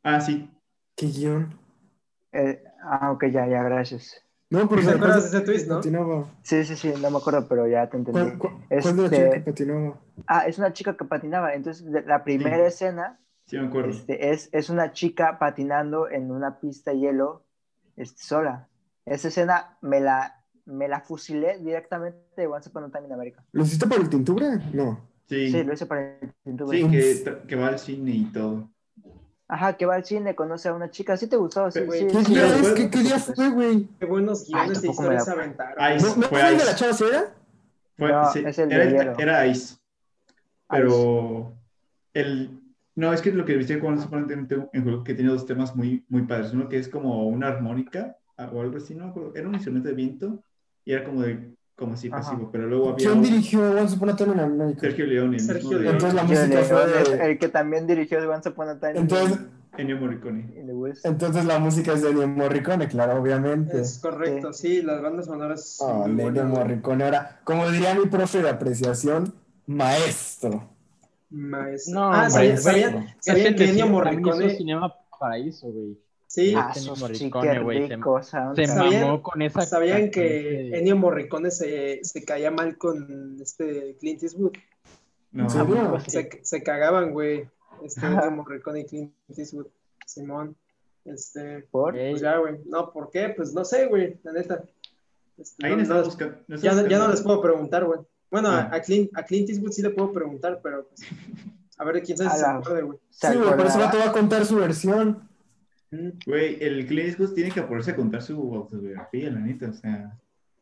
Ah, sí. ¿Qué guion? eh, ah, ok, ya, ya, gracias. No, pero ¿Te ¿cuál acuerdas de- ese twist, no? patinaba? Sí, sí, sí, no me acuerdo, pero ya te entendí. ¿Cuál, cuál, cuál de la Este- chica que patinaba? Ah, es una chica que patinaba. Entonces, de- la primera Sí. escena Sí, me acuerdo. este, es, es una chica patinando en una pista de hielo este, sola. Esa escena me la, me la fusilé directamente de Once Upon a Time in America. ¿Lo hiciste por el tintura? No. Sí, Sí, sí, lo hice para el que, tra- que va al cine y todo. Ajá, que va al cine, conoce a una chica. ¿Sí te gustó? Sí, sí, güey, ¿Qué sí, ¿Qué, qué día fue, güey? Qué buenos guiones y historias aventaron. ¿No, no fue el de la chava? Fue, No, sí, es el de era, era Ice. Pero el... No, es que lo que viste con juego que tiene dos temas muy, muy padres. Uno que es como una armónica ah, o algo así, no. Era un instrumento de viento y era como de como así Ajá. pasivo, pero luego había ¿Quién un- dirigió Once Upon a Time in America? Sergio Leone, el Sergio Leone. Entonces la música fue el, de... el que también dirigió Once Upon a Time Entonces, Ennio Morricone. entonces la música es de Ennio Morricone, claro, obviamente. Es correcto, sí, las bandas sonoras. son Oh, Ennio. Morricone. Ahora, como diría mi profe de apreciación, Maestro. Maestro. No, ah, hombre, ¿sabían, sabían, que Ennio hizo Morricone... Cinema Paraíso, güey. Sí, Ah, eso sí, Morricone, qué güey, se- Se soundtrack. ¿Sabían- mamó con esa. ¿Sabían que canción Ennio Morricone se, se caía mal con este Clint Eastwood? No. Sí. Se, se cagaban, güey. Este Ennio Morricone y Clint Eastwood. Simón. Este, ¿Por? Ey, pues ya, güey. No, ¿por qué? Pues no sé, güey, la neta. Este, Ahí no- no no- estamos buscando. no ya, ya no les puedo preguntar, güey. Bueno, a, Ah. a Clint, a Clint Eastwood sí le puedo preguntar, pero pues, a ver, quién sabe si se acuerde, güey. ¿Se Sí, güey, por eso va a contar su versión. Güey, el Clint Eastwood tiene que ponerse a contar su autobiografía, la neta, o sea,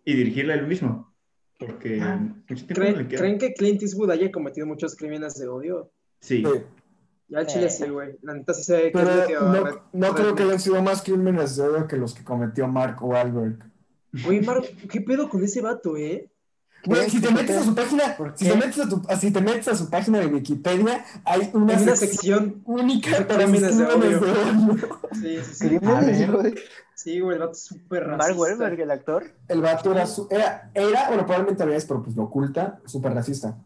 y dirigirla él mismo. Porque Ah. mucho tiempo no ¿Creen, le queda. ¿Creen que Clint Eastwood haya cometido muchos crímenes de odio? Sí. Sí. Ya el chile Eh. sí, güey. La neta sí se ve que es no, red- no creo red- que hayan sido más crímenes de odio que los que cometió Mark Wahlberg. Oye, Marco, ¿qué pedo con ese vato, eh? Si te ¿Por metes a su página, ¿Por si te metes a, tu, si te metes a su página de Wikipedia, hay una, sección, única para crímenes de odio. Sí, sí, sí. Sí, güey, el vato es súper Mark racista. Wahlberg, el actor. El vato era, su- era, era, bueno, probablemente todavía es, pero pues lo oculta, súper racista.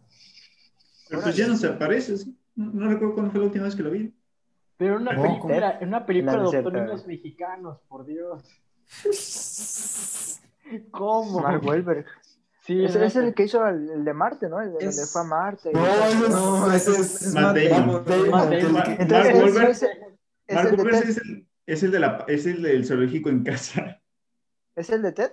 Pero pues ya no se aparece, ¿sí? No, no recuerdo cuándo fue la última vez que lo vi. Pero una No, película, era una película adoptó niños mexicanos, por Dios. [LAUGHS] ¿Cómo? Mark Wahlberg. Sí, Ese es el que hizo el, el de Marte, ¿no? El de fue a Marte. y No, es- No, ese es, Matt Damon. Entonces, es el de Ted. es el, es, el de la, es el del zoológico en casa. ¿Es el de Ted?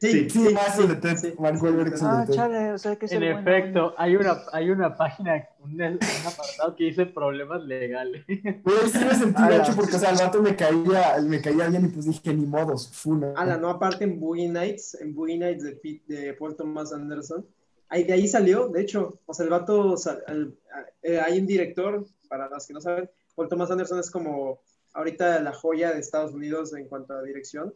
Sí, Sí, más el de Ted. sí, Mark Wahlberg Ah, chale, o sea que es En el bueno, efecto, hay una, hay una página, un, un apartado que dice problemas legales. Güey, sí me sentí gacho porque, o sea, el vato me caía, me caía bien y pues dije, ni modos, funa. Ala, no, aparte en Boogie Nights, en Boogie Nights de, Pete- de Paul Thomas Anderson, ahí, de ahí salió, de hecho, o sea, el vato, sal- el- eh, hay un director, para los que no saben, Paul Thomas Anderson es como ahorita la joya de Estados Unidos en cuanto a dirección.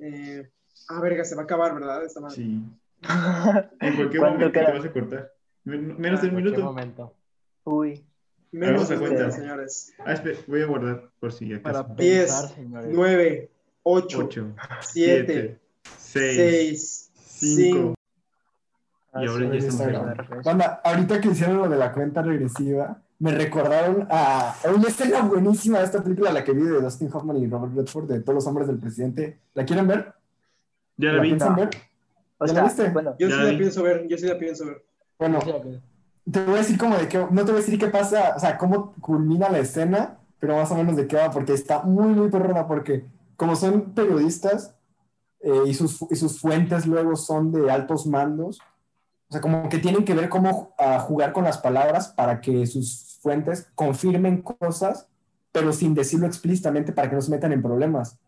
Eh, ah, verga, se va a acabar, ¿verdad? Esta madre. Sí. [LAUGHS] En cualquier ¿Cuánto momento queda? te vas a cortar. Men- Menos de un minuto. momento. Uy. Menos de cuenta. señores. Ah, espera, voy a guardar por si Para acaso. Diez, pensar, señores. 9, 8, 8, 7, 6, 6, 5. 5. Y ahora ya estamos. Banda, ahorita que hicieron lo de la cuenta regresiva, me recordaron a, a una escena buenísima de esta película, la que vi de Dustin Hoffman y Robert Redford, de Todos los hombres del presidente. ¿La quieren ver? Ya la vi. piensan ver? O ¿Ya sea, la viste? bueno, Yo sí la vi. pienso ver, yo sí la pienso ver. Bueno, te voy a decir como de qué, no te voy a decir qué pasa, o sea, cómo culmina la escena, pero más o menos de qué va, porque está muy, muy perrona, porque como son periodistas eh, y, sus, y sus fuentes luego son de altos mandos, o sea, como que tienen que ver cómo jugar con las palabras para que sus fuentes confirmen cosas, pero sin decirlo explícitamente para que no se metan en problemas.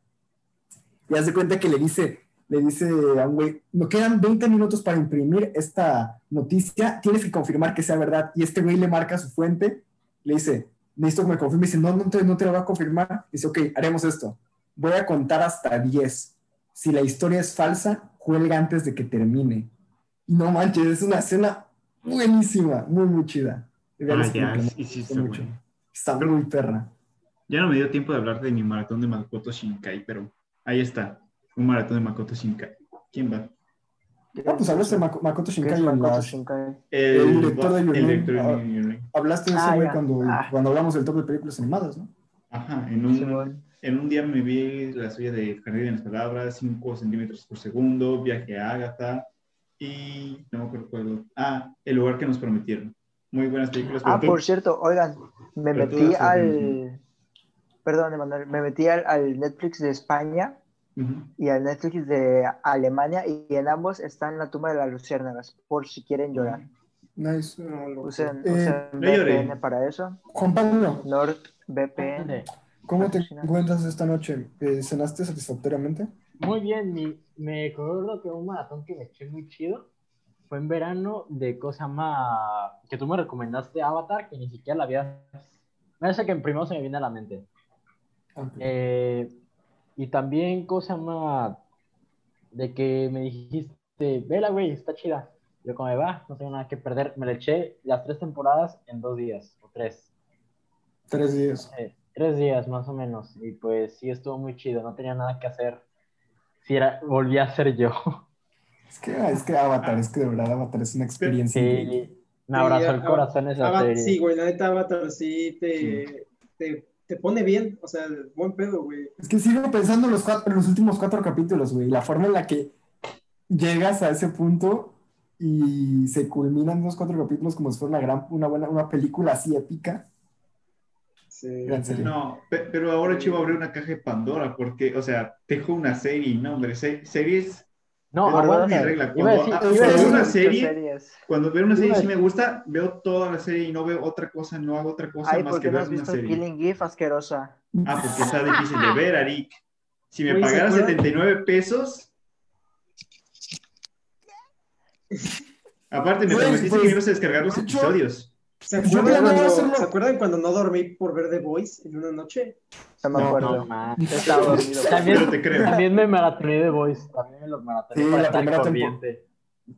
Y haz de cuenta que le dice, le dice a un güey, nos quedan 20 minutos para imprimir esta noticia, tienes que confirmar que sea verdad. Y este güey le marca su fuente, le dice, necesito que me confirme. Dice, no, no te, no te lo va a confirmar. Dice, ok, haremos esto. Voy a contar hasta 10. Si la historia es falsa, juega antes de que termine. Y no manches, es una escena buenísima, muy, muy chida. Ah, ya, sí, sí, está mucho. Está muy perra. Ya no me dio tiempo de hablar de mi maratón de Makoto Shinkai, pero ahí está. Un maratón de Makoto Shinkai. ¿Quién va? Ah, pues hablaste de Mak- Makoto ¿Qué es Shinkai en Makoto las... Shinkai? El director de el director de Ah. Hablaste de ese Ah, güey cuando, Ah. cuando hablamos del top de películas animadas, ¿no? Ajá, en un, en un día me vi la suya de Jardín de las Palabras, 5 centímetros por segundo, Viaje a Ágata y no me acuerdo. Ah, El lugar que nos prometieron. Muy buenas películas. Ah, to- por cierto, oigan, me Pero metí al. Perdón, Emanuel, me metí al, al Netflix de España Ujú. y al Netflix de Alemania y en ambos están la tumba de las luciérnagas, por si quieren llorar. Nice. No, Usen, Eh, usen no. VPN para eso. Juan Pablo, NordVPN. ¿cómo te encuentras esta noche? Eh, ¿Cenaste satisfactoriamente? Muy bien, mi- me acuerdo que un maratón que me eché muy chido fue en verano de cosa más que tú me recomendaste Avatar, que ni siquiera la había. Me parece que en primero se me viene a la mente. Ok. Eh, y también cosa más de que me dijiste, vela, güey, está chida. Yo como va, no tengo nada que perder. Me la eché las tres temporadas en dos días, o tres. Tres días. Eh, tres días más o menos. Y pues sí, estuvo muy chido, no tenía nada que hacer. Si era, volví a ser yo. [LAUGHS] Es que, es que Avatar, es que de verdad Avatar es una experiencia Sí, increíble. Me abrazó el Ava- corazón esa serie. Sí, güey, la neta Avatar sí te, te, te pone bien, o sea, buen pedo, güey. Es que sigo pensando en los, cuatro, en los últimos cuatro capítulos, güey. La forma en la que llegas a ese punto y se culminan los cuatro capítulos como si fuera una gran, una buena, una película así épica. Sí. Gran serie. No, pe- pero ahora Chivo abrió una caja de Pandora porque, o sea, dejó una serie, no, hombre, se- series, No, aguanta. mi regla, Iba a cuando- decir- ah, iba a cuando decir- una serie- series. cuando veo una serie sí me gusta, veo toda la serie y no veo otra cosa, no hago otra cosa Ay, más ¿por que no ver has una visto serie. Killing Eve asquerosa? Ah, porque está difícil de ver, Arik. Si me Güey, ¿se pagara acuerdan? 79 pesos. Aparte, me prometiste pues, que ibas a descargar los episodios. ¿Se acuerdan, cuando, hacerlo- ¿Se acuerdan cuando no dormí por ver The Voice en una noche? No me No, acuerdo. No. Estaba dormido. [LAUGHS] También, Pero te creo. también me maratoné de Voice. También me los maratoné Sí, para la estar corriente.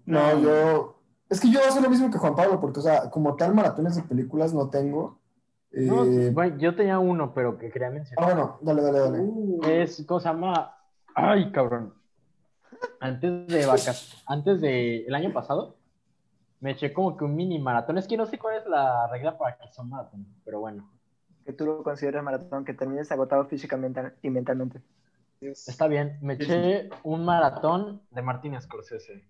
No, yo. Es que yo hago lo mismo que Juan Pablo, porque, o sea, como tal, maratones de películas no tengo. No, Eh, güey, yo tenía uno, pero que quería Ah, mencionar. bueno, dale, dale, dale. Uh, Es, ¿cómo se llama? Ay, cabrón. Antes de vacas, antes de el año pasado, me eché como que un mini maratón. Es que no sé cuál es la regla para que sea un maratón, pero bueno, Que tú lo consideres maratón, que termines agotado físicamente y mentalmente. Está bien. Me eché un maratón de Martin Scorsese.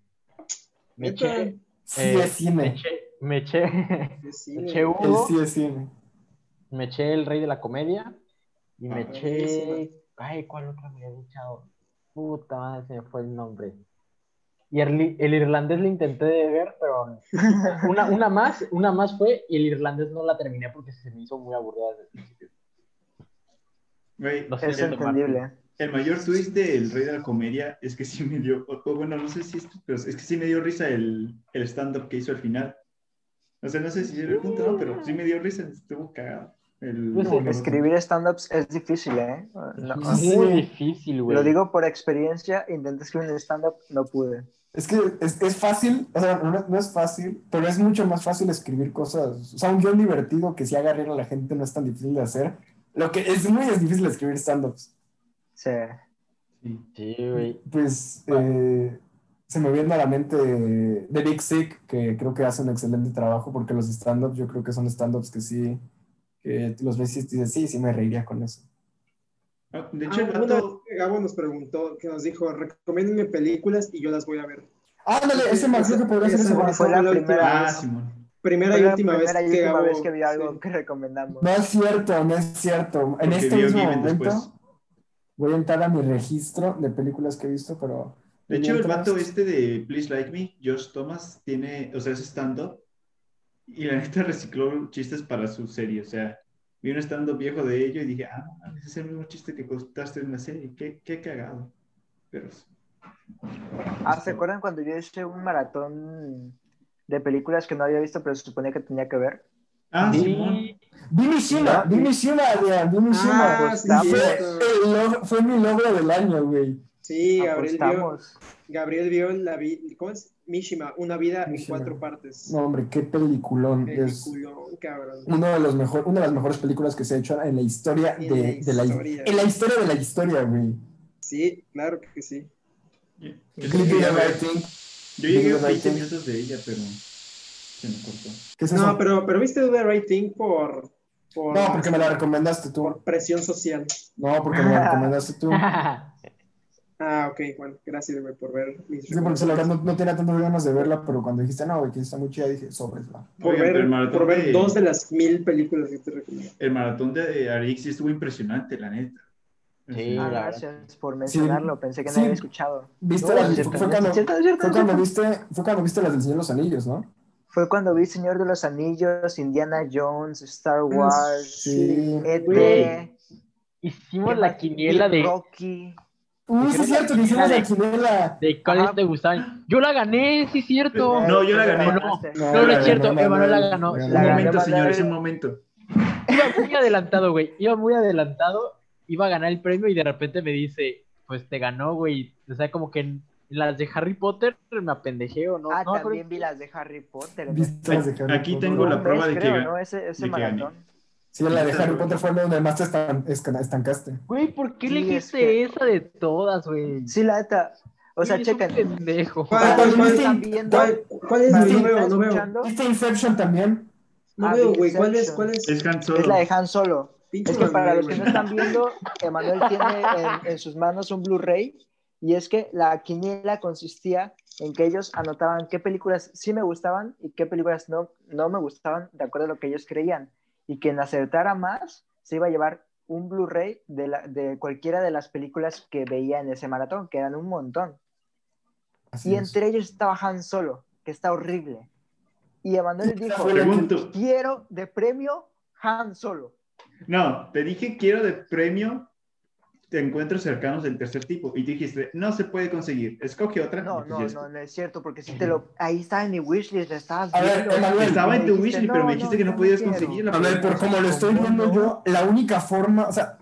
Me eché, Sí eh, es cine. me eché, me eché, sí, sí, me eché Hugo, sí es cine. me eché El Rey de la Comedia y me Ah, eché. Ay, ¿cuál otra me había echado? Puta madre, se me fue el nombre. Y el, el irlandés lo intenté de ver, pero [LAUGHS] una, una más, una más fue y el irlandés no la terminé porque se me hizo muy aburrida desde el principio. Güey, Lo Es siento, entendible. el mayor twist del Rey de la Comedia es que sí me dio, o- o bueno, no sé si es, pero es que sí me dio risa el, el stand-up que hizo al final. O sea, no sé si era el punto, no, pero sí me dio risa, estuvo cagado. El, Pues, Escribir stand-ups es difícil, ¿eh? No, Es Sí. muy difícil, güey. Lo digo por experiencia, intenté escribir un stand-up, no pude. Es que es, es fácil, o sea, no, no es fácil, pero es mucho más fácil escribir cosas. O sea, un guion divertido que si haga reír a la gente no es tan difícil de hacer. Lo que es muy es difícil escribir stand-ups. Sí. sí. Güey. Pues eh, se me viene a la mente de Big Sick, que creo que hace un excelente trabajo, porque los stand-ups yo creo que son stand-ups que sí, que los ves y dices, sí, sí me reiría con eso. Ah, De hecho, el Ah, una vez vato, Gabo nos preguntó, que nos dijo, recomiéndenme películas y yo las voy a ver. Ándale, ese más creo que podría ser Esa ese fue- fue la la primera última ah, vez. Simón. Primera Fue y la última vez primera y que última Gabo... vez que vi algo sí. que recomendamos. No es cierto, no es cierto. En Porque este mismo momento después. voy a entrar a mi registro de películas que he visto, pero... De hecho, el mientras- vato este de Please Like Me, Josh Thomas, tiene, o sea, es stand-up y la neta recicló chistes para su serie. O sea, vi un stand-up viejo de ello y dije, ah, ese es el mismo chiste que contaste en la serie. Qué, qué cagado. Pero Ah, ¿se acuerdan cuando yo hice un maratón de películas que no había visto, pero se suponía que tenía que ver? Ah, Sí. Simón. Vi Mishima, vi Mishima, Adrián, vi Mishima. Ah, sí, fue, mi logro del año, güey. Sí, Gabriel vio. Gabriel vio la vi- ¿cómo es? Mishima, una vida en cuatro partes. No, hombre, qué peliculón. Es Peliculón, cabrón. uno de los mejor, una de las mejores películas que se ha hecho en la historia En de, la de la historia. en la historia de la historia, güey. Sí, claro que sí. Yo, yo llegué the a ver- right thing. yo llegué a Did the right 20 thing. minutos de ella, pero se me cortó. ¿Qué es eso? No, pero, pero viste the Right Thing por, por, No, porque me la recomendaste tú. por presión social. No, porque me la recomendaste tú. [LAUGHS] Ah, ok, bueno, gracias, güey, por ver mis Sí, porque la verdad no, no tenía tantas ganas de verla, pero cuando dijiste, no, güey, que está muy chida, dije, sobres, va. Por el ver, maratón por ver dos de las mil películas que te recomiendo. El maratón de Arix sí estuvo impresionante, la neta. Sí, Ah, la gracias por mencionarlo, pensé que no Sí. había escuchado. ¿Viste No, las- es fue, cuando, cierto, es cierto, fue es cuando cierto. viste, fue cuando viste las del Señor de los Anillos, ¿no? Fue cuando vi Señor de los Anillos, Indiana Jones, Star Wars, Sí. E.T.. Hicimos ¿qué la quiniela de, Rocky. Uy, sí es cierto, que hicimos la quinela. de cuáles te gustaban. Yo la gané, sí es cierto. No, yo la gané. ganaste. No, no es cierto, no, Emanuel la no, ganó. no, Un no. momento, señores, un momento. Iba muy adelantado, güey. Iba muy adelantado. Iba a ganar el premio y de repente me dice, pues te ganó, güey. O sea, como que en las de Harry Potter me apendejeo, ¿no? Ah, no, también vi las de Harry Potter. ¿no? ¿Viste las de Harry Aquí Potter? tengo la prueba de que creo, ¿no? Ese, ese de que gané. maratón. Sí, la de Harry Potter fue donde más te estan- escan- estancaste. Güey, ¿por qué Sí, elegiste es que- esa de todas, güey? Sí, la neta. O sea, un chequen. pendejo. ¿Cuál, cuál, cuál? están viendo, ¿Cuál, es? para No veo, no veo. ¿Viste Inception también? No Ah, veo, güey. ¿Cuál es? ¿Cuál es? Es Han Solo. es la de Han Solo. Pinche Es que para los que no están viendo, Emanuel tiene en, en sus manos un Blu-ray y es que la quiniela consistía en que ellos anotaban qué películas sí me gustaban y qué películas no, no me gustaban de acuerdo a lo que ellos creían y quien acertara más se iba a llevar un Blu-ray de, la- de cualquiera de las películas que veía en ese maratón, que eran un montón. Así Y es. entre ellos estaba Han Solo, que está horrible. Y Emanuel [LAUGHS] dijo, quiero de premio Han Solo. No, te dije quiero de premio encuentros cercanos del tercer tipo y dijiste no se puede conseguir. Escoge otra. No, pues no, no, no es cierto, porque si te lo... Ahí está en mi wishlist, la estabas A ver. Emanuel, Estaba en tu wishlist, pero me no, dijiste que no no podías conseguirla. A ver, por como lo estoy ¿Cómo viendo no? yo, la única forma, o sea,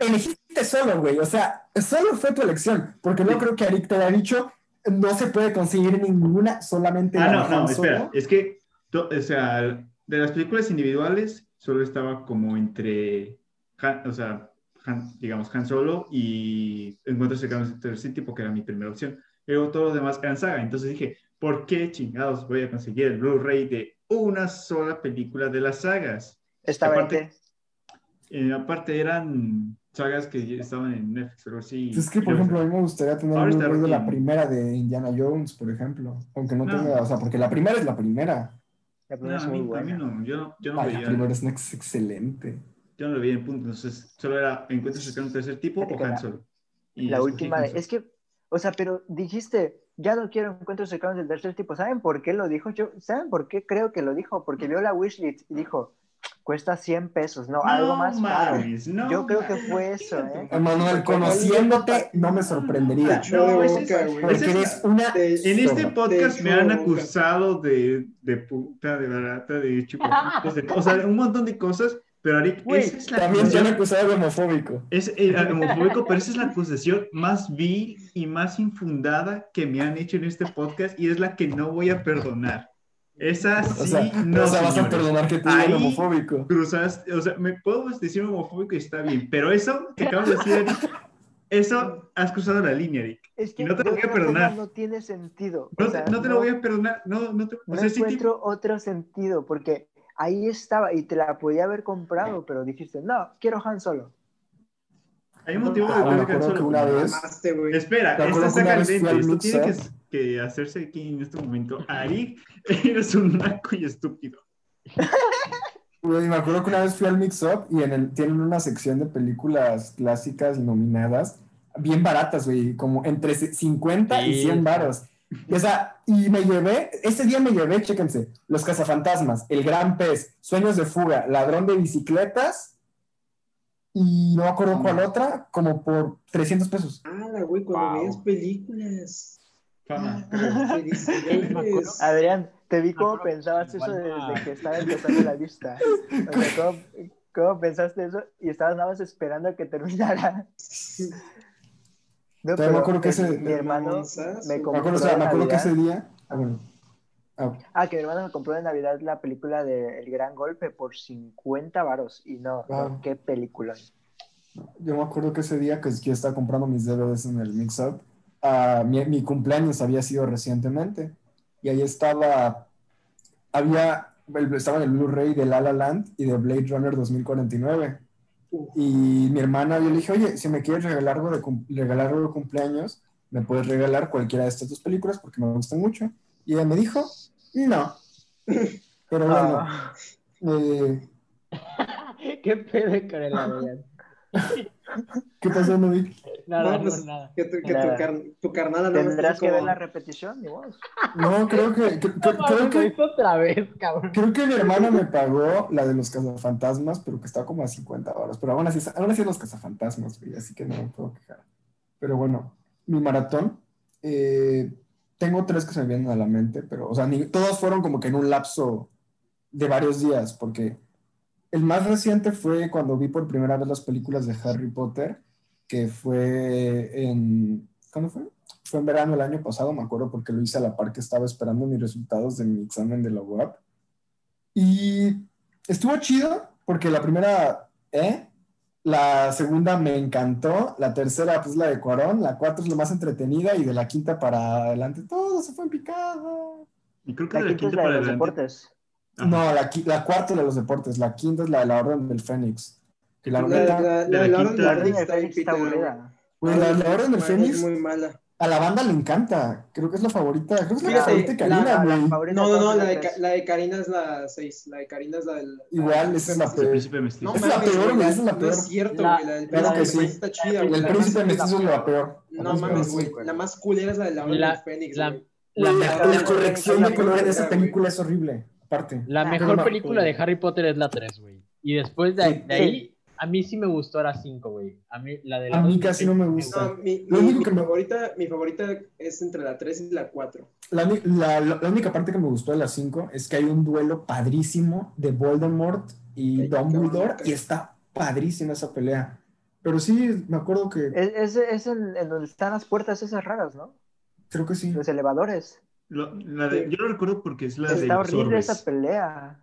elegiste solo, güey, o sea, solo fue tu elección, porque no Sí. creo que Arik te haya dicho, no se puede conseguir ninguna, solamente Ah, la no, no, Solo. espera. Es que, to- o sea, de las películas individuales, solo estaba como entre, o sea, Han- digamos, Han Solo y Encuentros cercanos del tercer tipo, que era mi primera opción. Luego todos los demás eran saga. Entonces dije, ¿por qué chingados voy a conseguir el Blu-ray de una sola película de las sagas? Estaba Aparte-? Eh, aparte eran sagas que estaban en Netflix, pero sí. Es que, por ejemplo, a mí me gustaría tener un Blu-ray de la primera de Indiana Jones, por ejemplo, aunque no, No. tenga, o sea, porque la primera es la primera. La primera a es muy mí, a mí buena. no, yo no, yo no Ay, la primera es, ex- excelente. Yo no lo veía en punto, entonces solo era encuentros cercanos del tercer tipo o Han la- Solo. Y La última, de- es que, o sea, pero dijiste, ya no quiero encuentros cercanos del tercer tipo. ¿Saben por qué lo dijo? Yo, ¿Saben por qué creo que lo dijo? Porque vio la wishlist y dijo, cuesta 100 pesos, no, algo más caro. no Yo creo que fue eso, ¿eh? Él conociéndote, no me sorprendería. No, boca, es-. Porque eres una... En este podcast me han acusado de, de puta, de barata, de de o sea, un montón de cosas, pero Arik, Güey, esa es la También te han acusación, acusado de homofóbico. es el homofóbico, pero esa es la acusación más vil y más infundada que me han hecho en este podcast y es la que no voy a perdonar. Esa sí, O sea, no, o sea vas a perdonar que te digan homofóbico. cruzaste, o sea, me puedo decir homofóbico y está bien, pero eso que acabas de decir, Eric, eso has cruzado la línea, Eric. Es que Y no te lo voy a perdonar. No tiene sentido. No, o sea, te, no te lo voy a perdonar, no, no te, o no sea, sí te- encuentro otro sentido, porque ahí estaba y te la podía haber comprado, pero dijiste, no, quiero Han Solo. hay un motivo Ah, de que acuerdo solo- que una vez- Mamaste, güey. Espera, esta está caliente, al esto tiene que, que hacerse aquí en este momento. Arik, [LAUGHS] eres un naco y estúpido. [LAUGHS] Güey, me acuerdo que una vez fui al Mix Up y en el, tienen una sección de películas clásicas nominadas, bien baratas, güey, como entre 50 y Sí. 100 varos. O sea, y me llevé, ese día me llevé, chéquense, Los Cazafantasmas, El Gran Pez, Sueños de Fuga, Ladrón de Bicicletas y no me acuerdo cuál otra, como por 300 pesos. Ah, güey, cuando Wow. veías películas. [LAUGHS] Felicidades. Adrián, te vi cómo pensabas eso igual- desde que estaba empezando la lista. O sea, ¿cómo, cómo pensaste eso? Y estabas nada más esperando a que terminara. [LAUGHS] No, Todavía me acuerdo que pues, ese- mi hermano me Me compró acuerdo, o sea, de me acuerdo que Navidad- ese día, ah, bueno, ah, Ah, que mi hermano me compró de Navidad la película de El Gran Golpe por 50 varos. Y no, qué película. Yo me acuerdo que ese día que yo estaba comprando mis DVDs en el Mix Up, ah, mi, mi cumpleaños había sido recientemente y ahí estaba, había, estaba en el Blu-ray de La La Land y de Blade Runner 2049. Y mi hermana, yo le dije, oye, si me quieres regalar algo de, regalar algo de cumpleaños, me puedes regalar cualquiera de estas dos películas porque me gustan mucho. Y ella me dijo, no. Pero bueno, Ah, eh, [LAUGHS] ¿Qué pedo con el? ¿Qué pasó, Novi? Nada, No, no, pues, nada. Que, tu, que tu, Nada. car- tu carnal andaba Tendrás que ver como- la repetición, ni vos. No, creo que, que- que- No, creo que otra vez, cabrón. Creo que mi hermana me pagó la de los cazafantasmas, pero que está como a 50 horas. Pero aún así, aún así los cazafantasmas, güey, así que no me puedo quejar. Pero bueno, mi maratón, eh, tengo tres que se me vienen a la mente, pero, o sea, ni- todos fueron como que en un lapso de varios días, porque el más reciente fue cuando vi por primera vez las películas de Harry Potter, que fue en... ¿Cuándo fue? Fue en verano el año pasado, me acuerdo, porque lo hice a la par que estaba esperando mis resultados de mi examen de la UAP. Y estuvo chido, porque la primera, ¿eh? La segunda me encantó. La tercera, pues la de Cuarón. La cuarta es lo más entretenida. Y de la quinta para adelante, todo se fue en picada. Y creo que La de la quinta es quinta la de para los adelante. deportes. Ajá. No, la, la cuarta es la de los deportes. La quinta es la de la Orden del Fénix. Que la, La, la, neta, la, de la de la Orden del Fénix está aburrida. güey, la, la Orden del Es Fénix muy mala. a la banda le encanta. Creo que es la favorita. Creo que es la favorita de la- Karina, la güey. No, no, no, la de, la de Karina es la 6. La de Karina es la del. Igual, esa es la El peor. No es la peor, güey, esa es la No peor. es cierto, La- güey. La del príncipe está chida, El güey. La príncipe mestizo es la peor. No mames, güey. La más culera es la de la Orden La- del Fénix, la-. La corrección de la color película, esa película es horrible. Aparte. la Ah, mejor no- película de Harry Potter es la 3, güey. Y después de, Sí, de ahí, a mí sí me gustó la 5, güey. A mí la de la A mí casi no me gusta. No, mi, Lo mi- único mi que me- favorita, mi favorita es entre la 3 y la 4. La, la- la- la única parte que me gustó de las 5 es que hay un duelo padrísimo de Voldemort y Dumbledore y está padrísima esa pelea. Pero sí, me acuerdo que Es, es, es en, en donde están las puertas esas raras, ¿no? creo que sí. Los elevadores. Lo- la de- yo lo recuerdo porque es la de Está horrible esa pelea.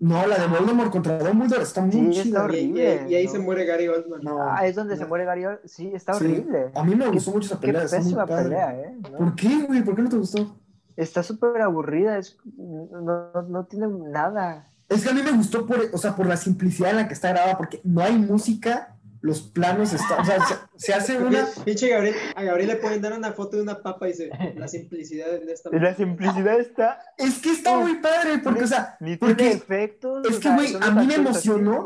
No, la de Voldemort contra Dumbledore está muy Sí, está chida. Y, y- horrible. y ahí ¿no? se muere Gary Oldman. No, Ah, es donde no. se muere Gary. Ol- Sí, está Sí. horrible. A mí me Qué- gustó mucho esa Qué pelea. está muy pésima pelea, ¿eh? ¿No? ¿Por qué, güey? ¿Por qué no te gustó? Está súper aburrida. Es, no, no, no tiene nada. Es que a mí me gustó por, o sea, por la simplicidad en la que está grabada, porque no hay música, los planos están, o sea, se, se hace una... Pinche Gabriel, a Gabriel le pueden dar una foto de una papa y dice, la simplicidad en esta. Y [LAUGHS] la simplicidad está. Es que está muy padre, porque, o sea, Ni porque tiene efectos. es que, güey, a mí me emocionó.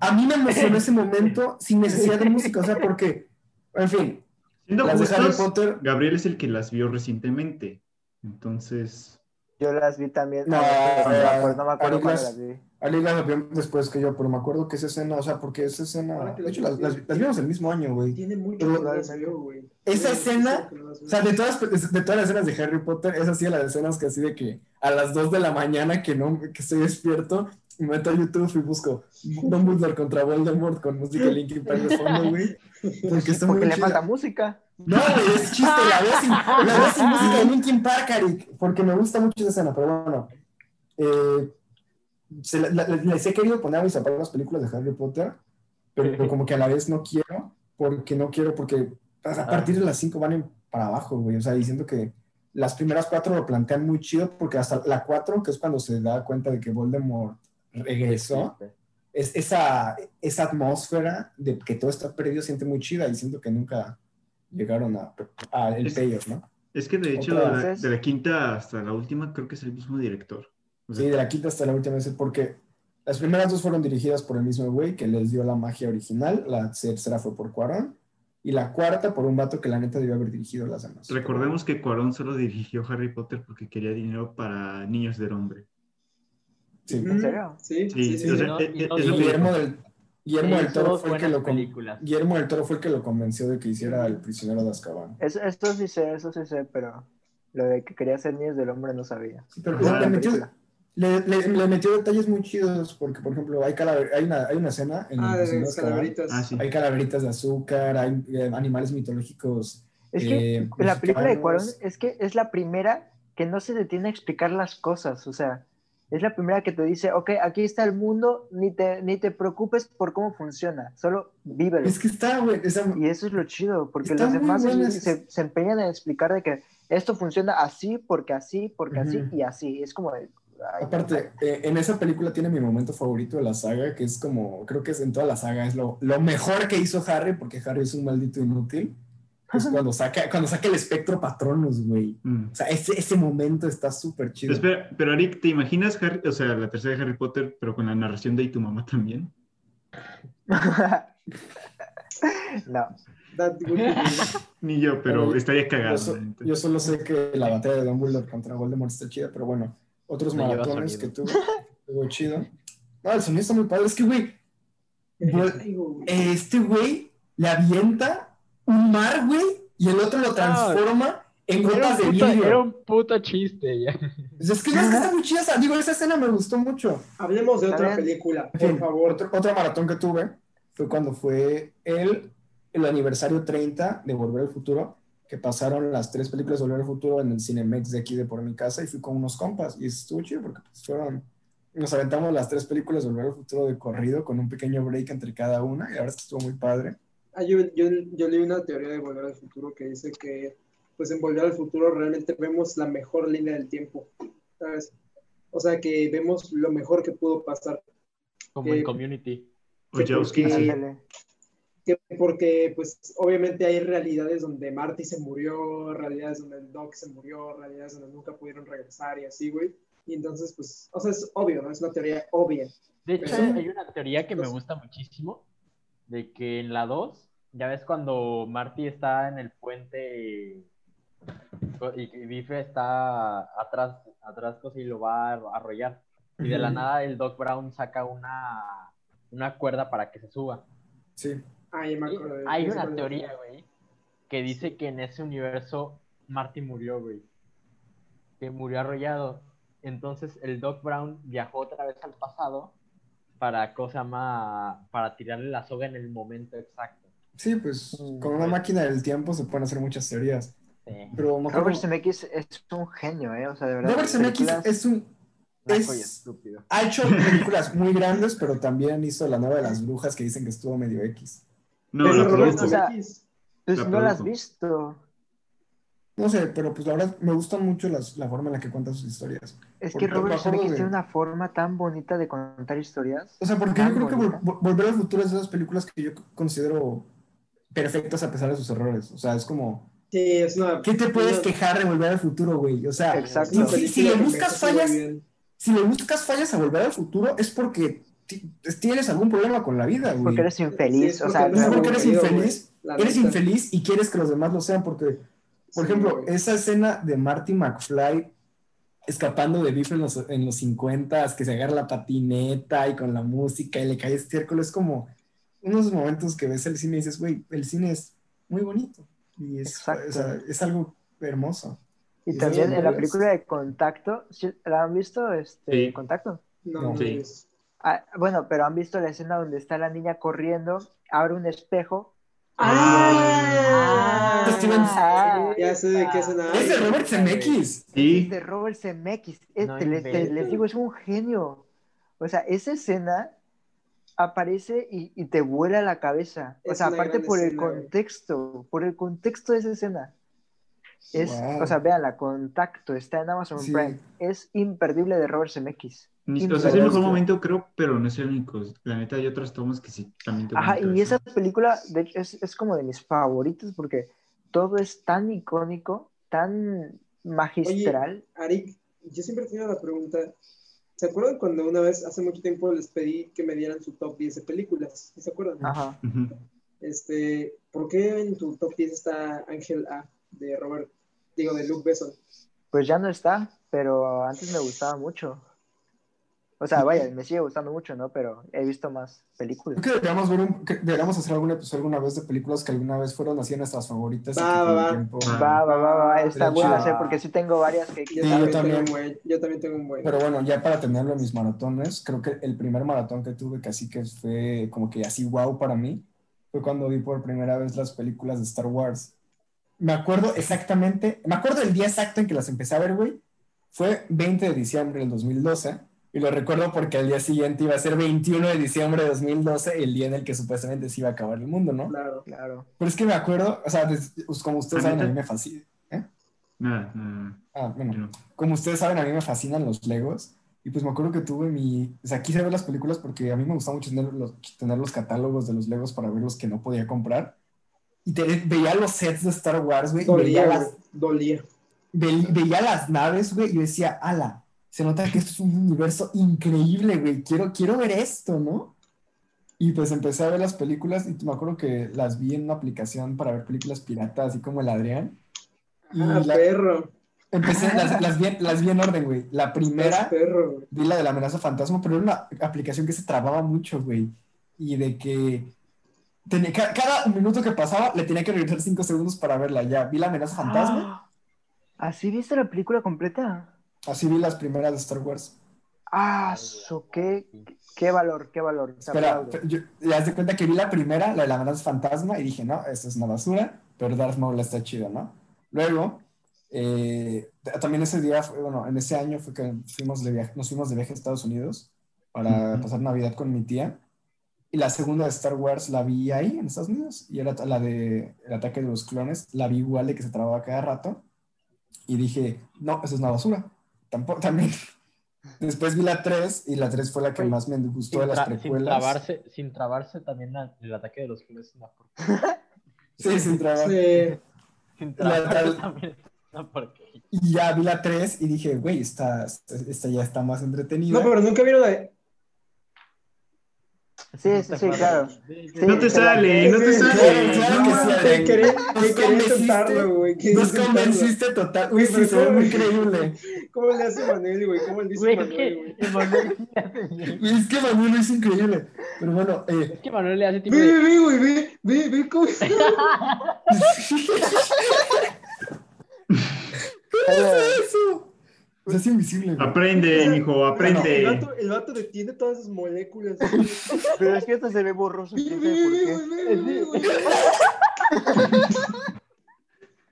a mí me emocionó ese momento [LAUGHS] sin necesidad de música, o sea, porque, en fin, Siendo las de Harry Potter, Gabriel es el que las vio recientemente. Entonces, Yo las vi también. No, no me eh, acuerdo, no me acuerdo cuándo las vi. Ali las vio después que yo, pero me acuerdo que esa escena, o sea, porque esa escena, de hecho, las, las- las vimos el mismo año, güey. Tiene mucho Pero- que las güey. Esa escena, O sea, de todas, de todas las escenas de Harry Potter, es así las escenas que así de que a las 2 de la mañana que no que estoy despierto, me meto a YouTube y busco Dumbledore contra Voldemort con música de Linkin Park de fondo, güey. [LAUGHS] Porque está muy Porque le chida. falta música. No, es chiste, la veo sin, la veo sin música de Linkin Park, Arik, porque me gusta mucho esa escena, pero bueno. Eh, se la- la- les he querido poner a mis zapatos las películas de Harry Potter, pero como que a la vez no quiero, porque no quiero, porque a partir de las 5 van en- para abajo, güey, o sea, diciendo que las primeras cuatro lo plantean muy chido, porque hasta la 4, que es cuando se da cuenta de que Voldemort regresó, es esa, esa atmósfera de que todo está perdido siente muy chida y siento que nunca llegaron a, a el Es- payoff, ¿no? es que de hecho, de la, vez. de la quinta hasta la última, creo que es el mismo director. O sea, Sí, de la quinta hasta la última vez, porque las primeras dos fueron dirigidas por el mismo güey que les dio la magia original, la tercera fue por Cuarón, y la cuarta por un vato que la neta debió haber dirigido las demás. Recordemos que Cuarón solo dirigió Harry Potter porque quería dinero para niños del hombre. Sí. ¿En serio? Sí, Sí, sí, sí. o sea, no, eh, eh, no es Guillermo del, Guillermo del Toro fue el que lo películas. Guillermo del Toro fue el que lo convenció de que hiciera el prisionero de Azkaban. Eso, esto sí sé, eso sí sé, pero lo de que quería ser niños del hombre no sabía. Sí, pero Ah, le, metió, le- le- le metió detalles muy chidos, porque, por ejemplo, hay, calaver- hay, una, hay una escena en Ah, el de calaveritas. Ah, sí. hay calaveritas de azúcar, hay eh, animales mitológicos. Es que eh, la película de Cuarón es que es la primera que no se detiene a explicar las cosas, o sea, es la primera que te dice, ok, aquí está el mundo, ni te, ni te preocupes por cómo funciona, solo vívelo. Es que está, güey, Y eso es lo chido, porque los demás se, empeñan en explicar de que esto funciona así, porque así, porque así y así. Es como de, ay, Aparte, eh, en esa película tiene mi momento favorito de la saga, que es como, creo que es en toda la saga, es lo, lo mejor que hizo Harry, porque Harry es un maldito inútil. Es cuando saca, cuando saca el espectro Patronus, güey. Mm. O sea, ese, ese momento está súper chido. Espera, pero Arik, ¿te imaginas Harry, o sea, la tercera de Harry Potter, pero con la narración de Y tu mamá también? [LAUGHS] no. Ni yo, pero yo- estaría Yo, cagado. so- la neta. yo solo sé que la batalla de Dumbledore contra Voldemort está chida, pero bueno, otros lleva maratones que tuvo, estuvo chido. No, el sonido está muy padre. Es que, güey. este güey le avienta un mar, güey, y el otro lo transforma en gotas de vidrio. era un puto chiste ya. Pues es que no es que está muy chida. esa- Digo, esa escena me gustó mucho. Hablemos de otra película, por fin, favor. otro, otro maratón que tuve fue cuando fue el, el aniversario 30 de Volver al Futuro, que pasaron las tres películas de Volver al Futuro en el Cinemex de aquí de por mi casa y fui con unos compas y estuvo chido porque pues, fueron nos aventamos las tres películas de Volver al Futuro de corrido con un pequeño break entre cada una y la verdad es que estuvo muy padre. Ah, yo, yo, yo leí una teoría de Volver al Futuro que dice que, pues en Volver al Futuro realmente vemos la mejor línea del tiempo, ¿sabes? O sea, que vemos lo mejor que pudo pasar. Como Eh, en Community. O Jawski, porque- que porque pues obviamente hay realidades donde Marty se murió, realidades donde el Doc se murió, realidades donde nunca pudieron regresar y así, güey. Y entonces, pues, o sea, es obvio, ¿no? Es una teoría obvia. De hecho, Pero- hay una teoría que me Pues- gusta muchísimo, de que en la 2, ya ves cuando Marty está en el puente y, y Biff está atrás, atrás cosa, y lo va a arrollar. Y de la nada el Doc Brown saca una, una cuerda para que se suba. Sí. Me acuerdo. hay una teoría, güey, que dice que en ese universo Marty murió, güey. Que murió arrollado. Entonces el Doc Brown viajó otra vez al pasado para cosa más para tirarle la soga en el momento exacto. Sí, pues Mm, con una máquina del tiempo se pueden hacer muchas teorías. Sí. Pero Robert Zemeckis es un genio, ¿eh? O sea, de verdad. Robert Zemeckis es un... Es, estúpido. ha hecho [LAUGHS] películas muy grandes, pero también hizo la nueva de las brujas que dicen que estuvo medio X. No, Pero la Robert o sea, Pues La no la has visto. No sé, pero pues la verdad me gustan mucho las, la forma en la que cuenta sus historias. Es Porque que me Robert acuerdo Zemeckis de- perfectas a pesar de sus errores. O sea, es como, Sí, es una. ¿qué te puedes una- quejar de Volver al Futuro, güey? O sea, Exacto. una si, le que buscas fallas, si le buscas fallas a Volver al Futuro es porque ti- tienes algún problema con la vida, güey. Porque eres infeliz. Sí, o es sea, porque No es porque eres infeliz, eres infeliz y quieres que los demás lo sean porque Por Sí, ejemplo, güey. esa escena de Marty McFly escapando de Biff en los, en los 50 que se agarra la patineta y con la música y le cae estiércol, es como unos momentos que ves el cine y dices, güey, el cine es muy bonito. Y es, Exacto. o sea, es algo hermoso. Y ¿Y también en la película de Contacto, ¿sí ¿la han visto? Este, Sí. Contacto. No, Sí. Ah, bueno, pero han visto la escena donde está la niña corriendo, abre un espejo. ¡Ah! Steven- Ah, Ya sé de qué Es de. Robert Zemeckis. Sí. Es de Robert Zemeckis. Es- No les, digo, es un genio. O sea, esa escena aparece y, y te vuela la cabeza. O sea, aparte por el escena, contexto, por el contexto de esa escena. Es, Wow. o sea, véanla, Contacto, está en Amazon Sí. Prime. Es imperdible de Robert Zemeckis. Ni- O sea, es el mejor momento, creo, pero no es el único. La neta, hay otras tomas que sí también te Ajá, y esa película, de hecho, es, es como de mis favoritos porque todo es tan icónico, tan magistral. Arik, yo siempre he tenido la pregunta. ¿Se acuerdan cuando una vez, hace mucho tiempo, les pedí que me dieran su top 10 de películas? ¿Sí ¿Se acuerdan? Ajá. Este, ¿Por qué en tu top 10 está Ángel A de Robert, digo, de Luke Besson? Pues ya no está, pero antes me gustaba mucho. O sea, vaya, me sigue gustando mucho, ¿no? Pero he visto más películas. Creo que deberíamos, ver un, que deberíamos hacer algún episodio alguna vez de películas que alguna vez fueron así nuestras favoritas. Va, va, va. tiempo- Va. Va, va, va, va, está bueno hacer porque sí tengo varias que Yo, Sí, también, yo también. buen. Yo también tengo un buen. Pero bueno, ya para tenerlo en mis maratones, creo que el primer maratón que tuve que así que fue como que así wow para mí, fue cuando vi por primera vez las películas de Star Wars. Me acuerdo exactamente, me acuerdo el día exacto en que las empecé a ver, güey. Fue 20 de diciembre del 2012. Y lo recuerdo porque al día siguiente iba a ser 21 de diciembre de 2012, el día en el que supuestamente se iba a acabar el mundo, ¿no? Claro. Claro. Pero es que me acuerdo, o sea, pues, como ustedes ¿A saben, a mí me fascina. ¿eh? Nada, nada, Ah, bueno como ustedes saben, a mí me fascinan los Legos. Y pues me acuerdo que tuve mi. O sea, quise ver las películas porque a mí me gustaba mucho tener los, tener los catálogos de los Legos para ver los que no podía comprar. Y te- veía los sets de Star Wars, güey. y Veía Dolía, las, dolía. ve- veía las naves, güey. Y yo decía, ala, se nota que esto es un universo increíble, güey. Quiero, quiero ver esto, ¿no? Y pues empecé a ver las películas y me acuerdo que las vi en una aplicación para ver películas piratas, así como el Adrián. Y Ah, la- perro. empecé, las, [LAUGHS] las vi, las vi en orden, güey. La primera Es perro, güey. vi la de la amenaza fantasma, pero era una aplicación que se trababa mucho, güey. Y de que tenía, ca- cada minuto que pasaba le tenía que regresar cinco segundos para verla. Ya vi la amenaza fantasma, Ah, [GASPS] ¿Así viste la película completa? Así vi las primeras de Star Wars. Ah, su, qué, qué valor, qué valor. Aplaudo. pero yo, ya de cuenta que vi la primera, la de la amenaza fantasma, y dije, no, esto es una basura, pero Darth Maul está chido, ¿no? Luego eh, también ese día, fue- bueno, en ese año fue que fuimos de viaje, nos fuimos de viaje a Estados Unidos para pasar Navidad con mi tía. Y la segunda de Star Wars la vi ahí en Estados Unidos. Y era la de El ataque de los clones. La vi igual de que se trababa cada rato. Y dije, no, eso es una basura. Tampoco, también. [LAUGHS] Después vi la 3 y la 3 fue la que más me gustó de las tra- sin precuelas. trabarse, sin trabarse también la- el ataque de los clones es una porquería. [LAUGHS] Sí, sin trabar. Sí. Sin trabarse la- [LAUGHS] también es una porquería. Y ya vi la 3 y dije, güey, esta, esta ya está más entretenida. No, pero nunca vieron la de. Sí, sí, sí, claro. No te sale, no te sale. claro que sí, Nos convenciste. güey. Nos total. Uy, sí, se ve ¿cómo? muy creíble. [LAUGHS] ¿Cómo le hace Manuel, güey? ¿Cómo le dice es Manuel, güey? [LAUGHS] Es que Manuel hizo increíble. Pero bueno, eh, Es que Manuel le hace tipo Ve, ve, ve, güey, ve, ve, ve cómo [LAUGHS] está. ¿qué es eso? O sea, es invisible. güey. Aprende, mijo, El aprende. vato, el vato detiene todas sus moléculas. güey. [LAUGHS] Pero es que esto se ve borroso.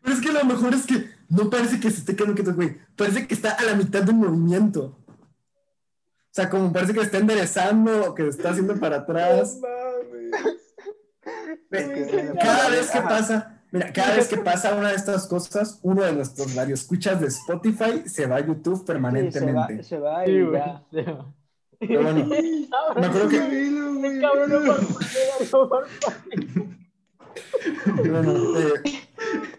Pero es que lo mejor es que no parece que se esté quedando quieto, güey. Parece que está a la mitad de un movimiento. O sea, como parece que está enderezando o que está haciendo para atrás. No mames. Cada vez que Ajá. pasa, mira, cada vez que pasa una de estas cosas, uno de nuestros radioescuchas de Spotify se va a YouTube Sí, se va, permanentemente. se va y ya. se va. Pero bueno, [LAUGHS] me acuerdo que Cabrón, no. [LAUGHS] Bueno, eh,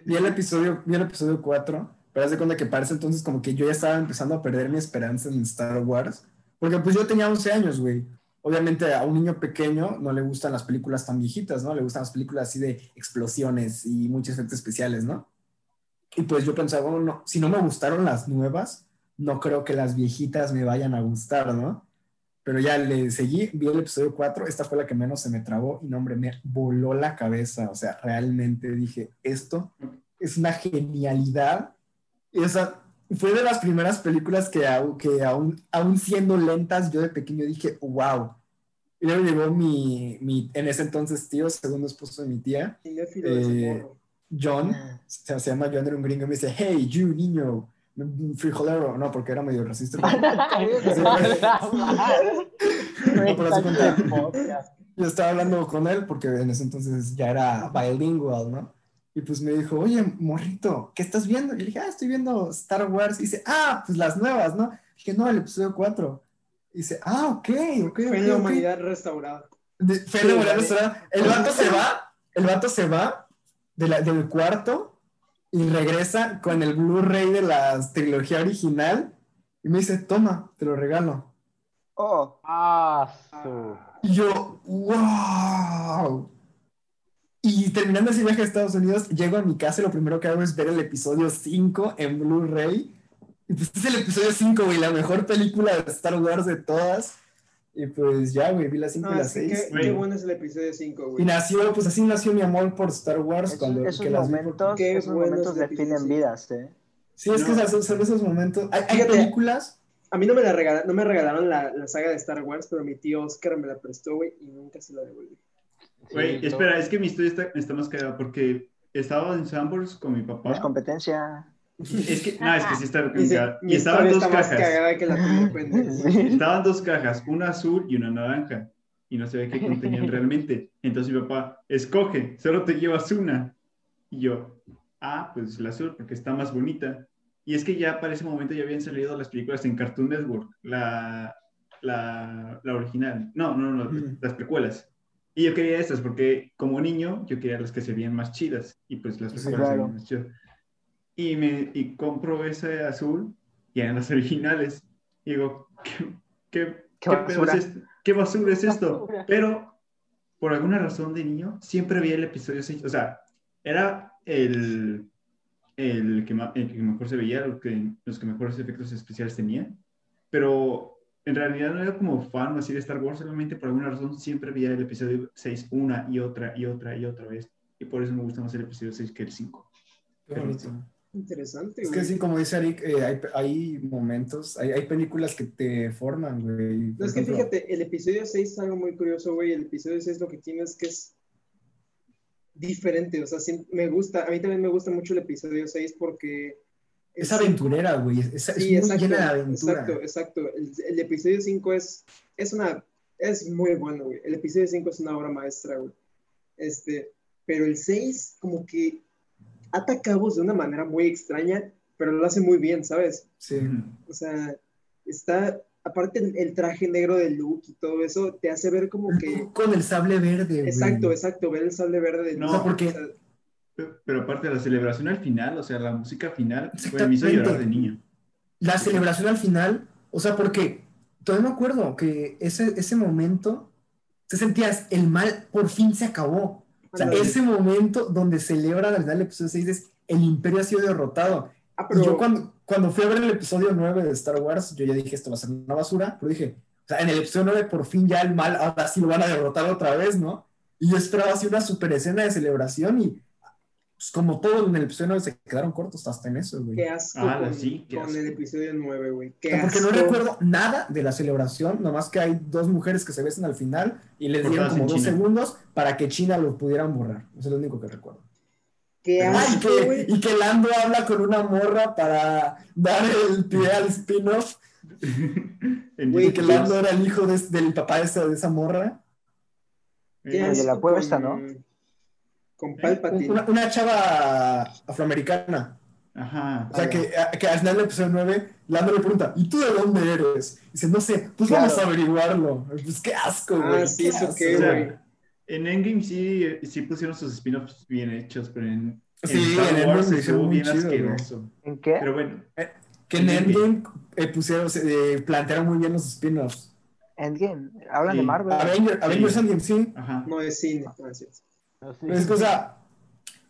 vi el episodio, vi el episodio 4, pero haz de cuenta que parece entonces como que yo ya estaba empezando a perder mi esperanza en Star Wars, porque pues yo tenía 11 años, güey. Obviamente a un niño pequeño no le gustan las películas tan viejitas, ¿no? Le gustan las películas así de explosiones y muchos efectos especiales, ¿no? Y pues yo pensaba, bueno, no, si no me gustaron las nuevas, no creo que las viejitas me vayan a gustar, ¿no? Pero ya le seguí, vi el episodio 4, esta fue la que menos se me trabó y no, hombre, me voló la cabeza. O sea, realmente dije, esto es una genialidad. Sea, fue de las primeras películas que, que aún, aún siendo lentas, yo de pequeño dije, wow. Y luego llegó mi, mi, en ese entonces tío, segundo esposo de mi tía, Eh. John, se, se llama John, era un gringo, y me dice, hey, you, niño, frijolero. No, porque era medio racista. Yo estaba hablando con él porque en ese entonces ya era bilingual, ¿no? Y pues me dijo, oye, morrito, ¿qué estás viendo? Y le dije, ah, estoy viendo Star Wars. Y dice, ah, pues las nuevas, ¿no? Y dije, no, el episodio 4. Y dice, ah, ok, ok, Fue ok, en la humanidad restaurada. De- Fe Sí, de Morales, vale. ¿verdad? El vato se va, el vato se va de la- del cuarto y regresa con el Blu-ray de la trilogía original y me dice, toma, te lo regalo. Oh, Ah, su. Y yo, wow. Y terminando ese viaje a Estados Unidos, llego a mi casa y lo primero que hago es ver el episodio 5 en Blu-ray. Y pues es el episodio 5, güey, la mejor película de Star Wars de todas. Y pues ya, güey, vi la 5 y No, la es que 6. qué, bueno es el episodio 5, Y güey. nació, pues así nació mi amor por Star Wars esos, cuando esos que las vi momentos, Qué esos momentos es definen vidas, ¿eh? Sí, es que son, son esos momentos. Hay, películas. A mí no me, la regala- no me regalaron la, la saga de Star Wars, pero mi tío Oscar me la prestó, güey, y nunca se la devolví. Güey, Sí, espera, es que mi historia está, está más cagada porque estaba en Sanborns con mi No es papá. competencia. Es que, no, es que sí está cagada. Y estaban dos está más cajas. [LAUGHS] Estaban dos cajas, una azul y una naranja. Y no sabía qué [LAUGHS] contenían realmente. Entonces mi papá, escoge, solo te llevas una. Y yo, ah, pues la azul, porque está más bonita. Y es que ya para ese momento ya habían salido las películas en Cartoon Network, la, la, la original. No, no, no, las precuelas. Y yo quería estas porque como niño yo quería las que se veían más chidas. Y pues las Sí, claro. veían más chidas. Y, me, y compro ese azul y eran las originales. Y digo, ¿qué, qué, Qué qué basura. es esto? ¿Qué basura es esto? Basura. Pero por alguna razón de niño siempre vi el episodio 6. O sea, era el, el, que, el que mejor se veía, el que, los que mejores efectos especiales tenían. Pero en realidad no era como fan así de Star Wars, solamente por alguna razón siempre veía el episodio 6 una y otra y otra y otra vez. Y por eso me gusta más el episodio 6 que el 5. Qué bonito. Interesante, Es güey. que sí, como dice Arik, eh, hay, hay momentos, hay, hay películas que te forman, güey. No, es que ejemplo, fíjate, el episodio 6 es algo muy curioso, güey. El episodio 6 lo que tiene es que es diferente. O sea, sí, me gusta, a mí también me gusta mucho el episodio 6 porque es aventurera, güey. Es, es Sí, muy exacto, llena de aventura. exacto, exacto. El, el episodio 5 es, es una, es muy bueno, güey. El episodio 5 es una obra maestra, güey. Este, pero el 6 como que ata cabos de una manera muy extraña, pero lo hace muy bien, ¿sabes? Sí. O sea, está, aparte el, el traje negro de Luke y todo eso, te hace ver como que... Con el sable verde, güey. Exacto, exacto, ver el sable verde de No, Luke, porque- o sea, Pero, pero aparte de la celebración al final, o sea, la música final, güey, me hizo llorar de niño. La celebración al final, o sea, porque todavía me acuerdo que ese, ese momento, te sentías, el mal por fin se acabó. O sea, ese momento donde celebran al final del episodio 6 es, el imperio ha sido derrotado. ah, Y pero yo cuando, cuando fui a ver el episodio 9 de Star Wars, yo ya dije, esto va a ser una basura, pero dije, o sea, en el episodio 9 por fin ya el mal, ahora sí lo van a derrotar otra vez, ¿no? Y yo esperaba así una super escena de celebración y pues, como todo en el episodio 9 se quedaron cortos hasta en eso, güey. qué asco Ah, con, sí, qué con asco. el episodio 9, güey. Qué O sea, porque no recuerdo nada de la celebración, nomás que hay dos mujeres que se besan al final y les dieron como dos China. segundos para que China lo pudieran borrar. Eso es lo único que recuerdo. Qué Ay, asco, que, güey. y que Lando habla con una morra para dar el pie al spin-off. [LAUGHS] En Güey, Y que Lando era el hijo de- del papá de esa, de esa morra. Eh, de la apuesta, ¿no? Con Palpatine. Una, una chava afroamericana. Ajá. O sea, Ah, que, a- que al final del episodio 9, Lando le pregunta, ¿y tú de dónde eres? Dice, no sé, pues Claro. vamos a averiguarlo. Pues qué asco, Ah, güey. sí, qué eso qué, güey. En Endgame sí, sí pusieron sus spin-offs bien hechos, pero en, Sí, en Endgame lo hicieron bien chido, asqueroso. ¿En qué? Pero bueno, Que en En Endgame eh, pusieron, eh, plantearon muy bien los spin-offs. Endgame. Hablan de Sí. Marvel. Avenger- Avengers Sí. Endgame, sí. ajá. No es cine. Ah, sí. Es que, o sea,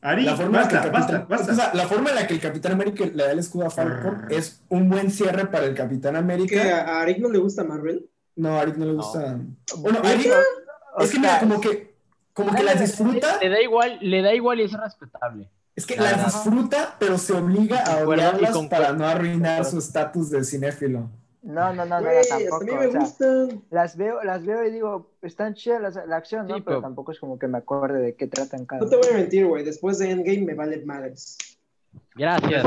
Ari, la forma, en la que basta, el basta, Capitán, basta. o sea, la forma en la que el Capitán América le da el escudo a Falcon Arr. es un buen cierre para el Capitán ¿Que América. a a Arik no le gusta Marvel? No, a Arik no le gusta. Bueno, Arik, es que mira, como que, como que las disfruta, Le da igual, le da igual y es respetable. es que las disfruta, pero se obliga a odiarlas para no arruinar su estatus de cinéfilo. No, no, no, no, hasta a tampoco. mí o me sea, gustan. las veo, las veo y digo, están chidas las- la acción, ¿no? Sí, pero pero- tampoco es como que me acuerde de qué tratan cada No te voy a mentir, güey. Después de Endgame me vale madres. Gracias.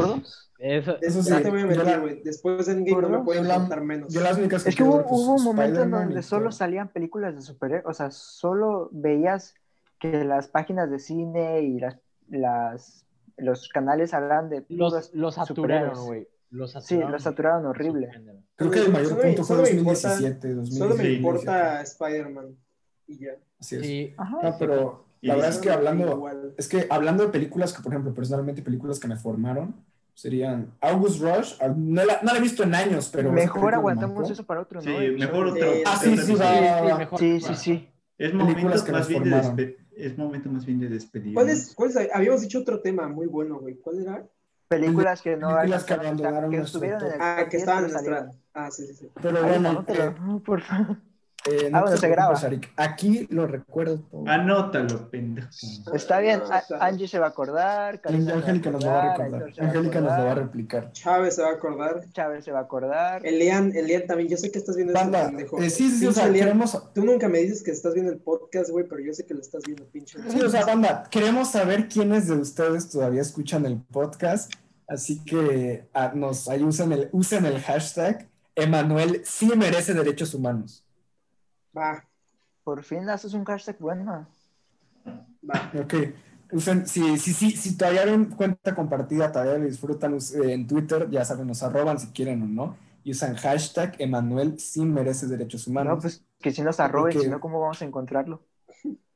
Eso, Eso sí, no te voy a mentir, güey. Después de Endgame no me pueden contar menos. Yo las únicas Es que hubo, pues, hubo un momento en donde solo todo. salían películas de superhéroes, o sea, solo veías que las páginas de cine y las, las los canales hablaban de los, los superhéroes. saturaron, güey. Los Sí, los saturaron horrible. Creo que el mayor Solo me- punto fue me importa- 2017, Solo me 2017. importa Spider-Man. Y ya. Así es. Sí. Ajá. No, pero la verdad es que hablando, igual. es que hablando de películas que, por ejemplo, personalmente películas que me formaron, serían August Rush, no la, no la he visto en años, pero... Mejor aguantamos eso para otro, Sí, ¿no? mejor Episodio. otro. Eh, Ah, sí, sí, Sí, sí, mejor. Sí, sí, sí. Es Películas momento que más bien de formaron. es momento más bien de despedir. ¿Cuál es, cuál es? Habíamos dicho otro tema muy bueno, güey. ¿Cuál era? Películas que no Películas que abandonaron que estuvieron en el Ah, que 10, estaban en nuestra. Ah, sí, sí, sí. Pero bueno, anótelo, eh, [LAUGHS] por favor. Eh, Ah, bueno, se graba. Aquí lo recuerdo todo. Anótalo, pendejo. Está bien, a-. Angie se va a acordar, Angélica nos lo va a recordar. Angélica nos lo va a replicar. Chávez se va a acordar. Chávez se va a acordar. Elian, Elian también. Yo sé que estás viendo este Banda, pendejo. eh, sí, sí, sí, o Pinche sea, Elian, queremos, Tú nunca me dices que estás viendo el podcast, güey, pero yo sé que lo estás viendo, pinche. Sí, o sea, banda, queremos saber quiénes de ustedes todavía escuchan el podcast, así que ah, nos ahí usen el, usen el hashtag Emanuel sí merece derechos humanos. Va, Por fin haces un hashtag bueno. va. Ok, usen, si, si, si, si todavía ven cuenta compartida, todavía lo disfrutan eh, en Twitter, ya saben, nos arroban si quieren o no, y usan hashtag Emanuel sí merece derechos humanos. No, pues que si nos arroben, si no, ¿cómo vamos a encontrarlo?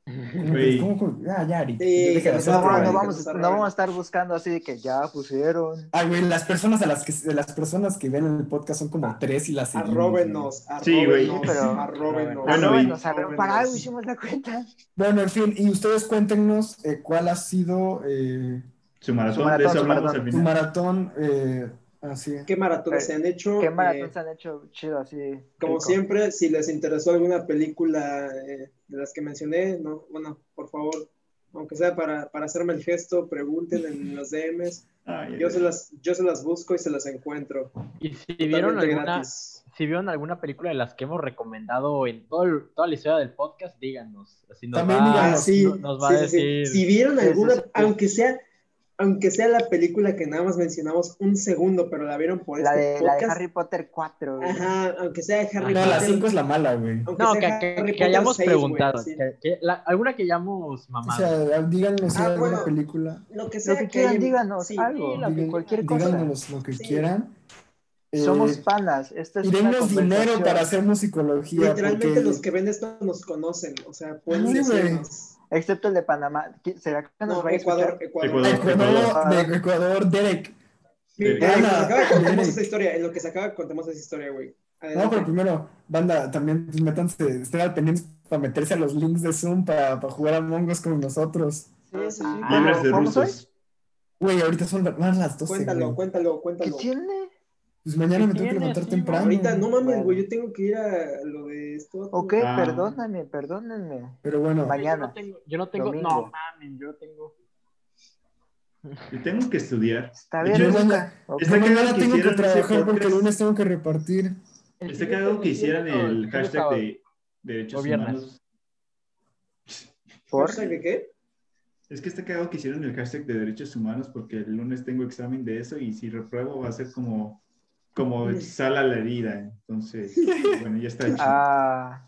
Güey. ¿Cómo, cómo? Ah, ya, Ari. Sí, No, esto, no, vamos, no vamos a estar buscando así de que ya pusieron. Ay, güey, las personas a las que las personas que ven el podcast son como tres y las seguimos, güey. Arróbenos, Sí, güey. arróbenos, Sí, pero- arróbenos. Bueno, Arróbenos, arro- para algo hicimos la cuenta. Bueno, en fin, y ustedes cuéntenos eh, cuál ha sido eh, Su maratón, Su maratón, de eso su hablamos maratón. Eh, así. ¿Qué maratones se han hecho? ¿Qué Eh, maratones han hecho chido así? Como rico? siempre, si les interesó alguna película eh, de las que mencioné, no, bueno, por favor, aunque sea para, para hacerme el gesto, pregunten en los DMs. Yo se las, yo se las busco y se las encuentro. Y si vieron alguna, gratis. si vieron alguna película de las que hemos recomendado en todo el- toda la historia del podcast, díganos. Así nos También va, díganos. Ah, sí, nos va sí, a sí, sí. decir. Si vieron Sí, sí, alguna, sí. aunque sea aunque sea la película que nada más mencionamos un segundo, pero la vieron por La este de, la de podcast. Harry Potter 4. güey. Ajá, aunque sea de Harry No, la Potter. 5 es la mala, güey. aunque No, que, que- Harry que Potter hayamos 6, güey, preguntado. así. que- que la- alguna que hayamos O mamado. sea, díganos si Ah, hay alguna bueno. película. Lo que sea Lo que que quieran, díganos sí. algo. Sí, lo que Digan- cualquier cosa. Díganos lo que Sí. quieran. Eh, Somos panas. Esta es y una denos dinero para hacer musicología. Literalmente porque- los que ven esto nos conocen, o sea, pueden Sí, güey. decirnos. Excepto el de Panamá. ¿Qui- ¿Será que nos No, va a Ecuador? Ecuador. Ecuador. Ecuador, de Ecuador, Derek. Derek. en lo que se acaba contemos Derek. esa historia, en lo que se acaba contemos esa historia, güey. No, pero primero, banda, también pues, métanse, estén al pendiente para meterse a los links de Zoom para, para jugar a Mongos con nosotros. Sí, sí, sí. Ah, ¿Cuándo- Libres de ¿Vamos hoy? rusos. Güey, ahorita son van las 12. Cuéntalo, güey. cuéntalo, ¿Qué cuéntalo. tiene? Pues mañana ¿Qué me tengo que levantar sí, temprano. Ahorita, no mames, güey, yo tengo que ir a lo de esto. Ok, Ah. perdóname, perdónenme. Pero bueno, Mañana. Yo no tengo, yo no tengo, Domingo. no mames, yo no tengo. Y tengo que estudiar. Está Yo bien, Luca. Ok. Está yo mañana cagado que tengo que trabajar porque el lunes tengo que repartir. Está cagado que hicieran el hashtag de derechos humanos. ¿Por? ¿Hashtag de qué? Es que está cagado que hicieron el hashtag de derechos humanos porque el lunes tengo examen de eso y si repruebo va a ser como, como sal a la herida. Entonces, [LAUGHS] bueno, ya está hecho. Ah,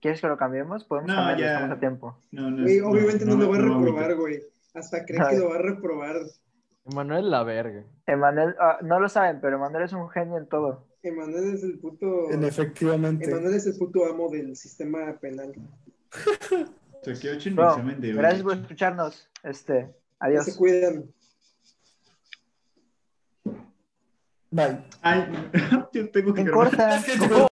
¿Quieres que lo cambiemos? Podemos No, cambiarlo, ya. estamos a tiempo. No, no, Güey, obviamente no, lo va a reprobar, güey. Hasta cree que lo va a reprobar. Emanuel la verga. Emanuel, ah, no lo saben, pero Emanuel es un genio en todo. Emanuel es el puto. En efectivamente. Emanuel es el puto amo del sistema penal. Bueno, gracias por escucharnos. Este, adiós. se cuidan. Bye. Ay, [LAUGHS] yo tengo que [LAUGHS]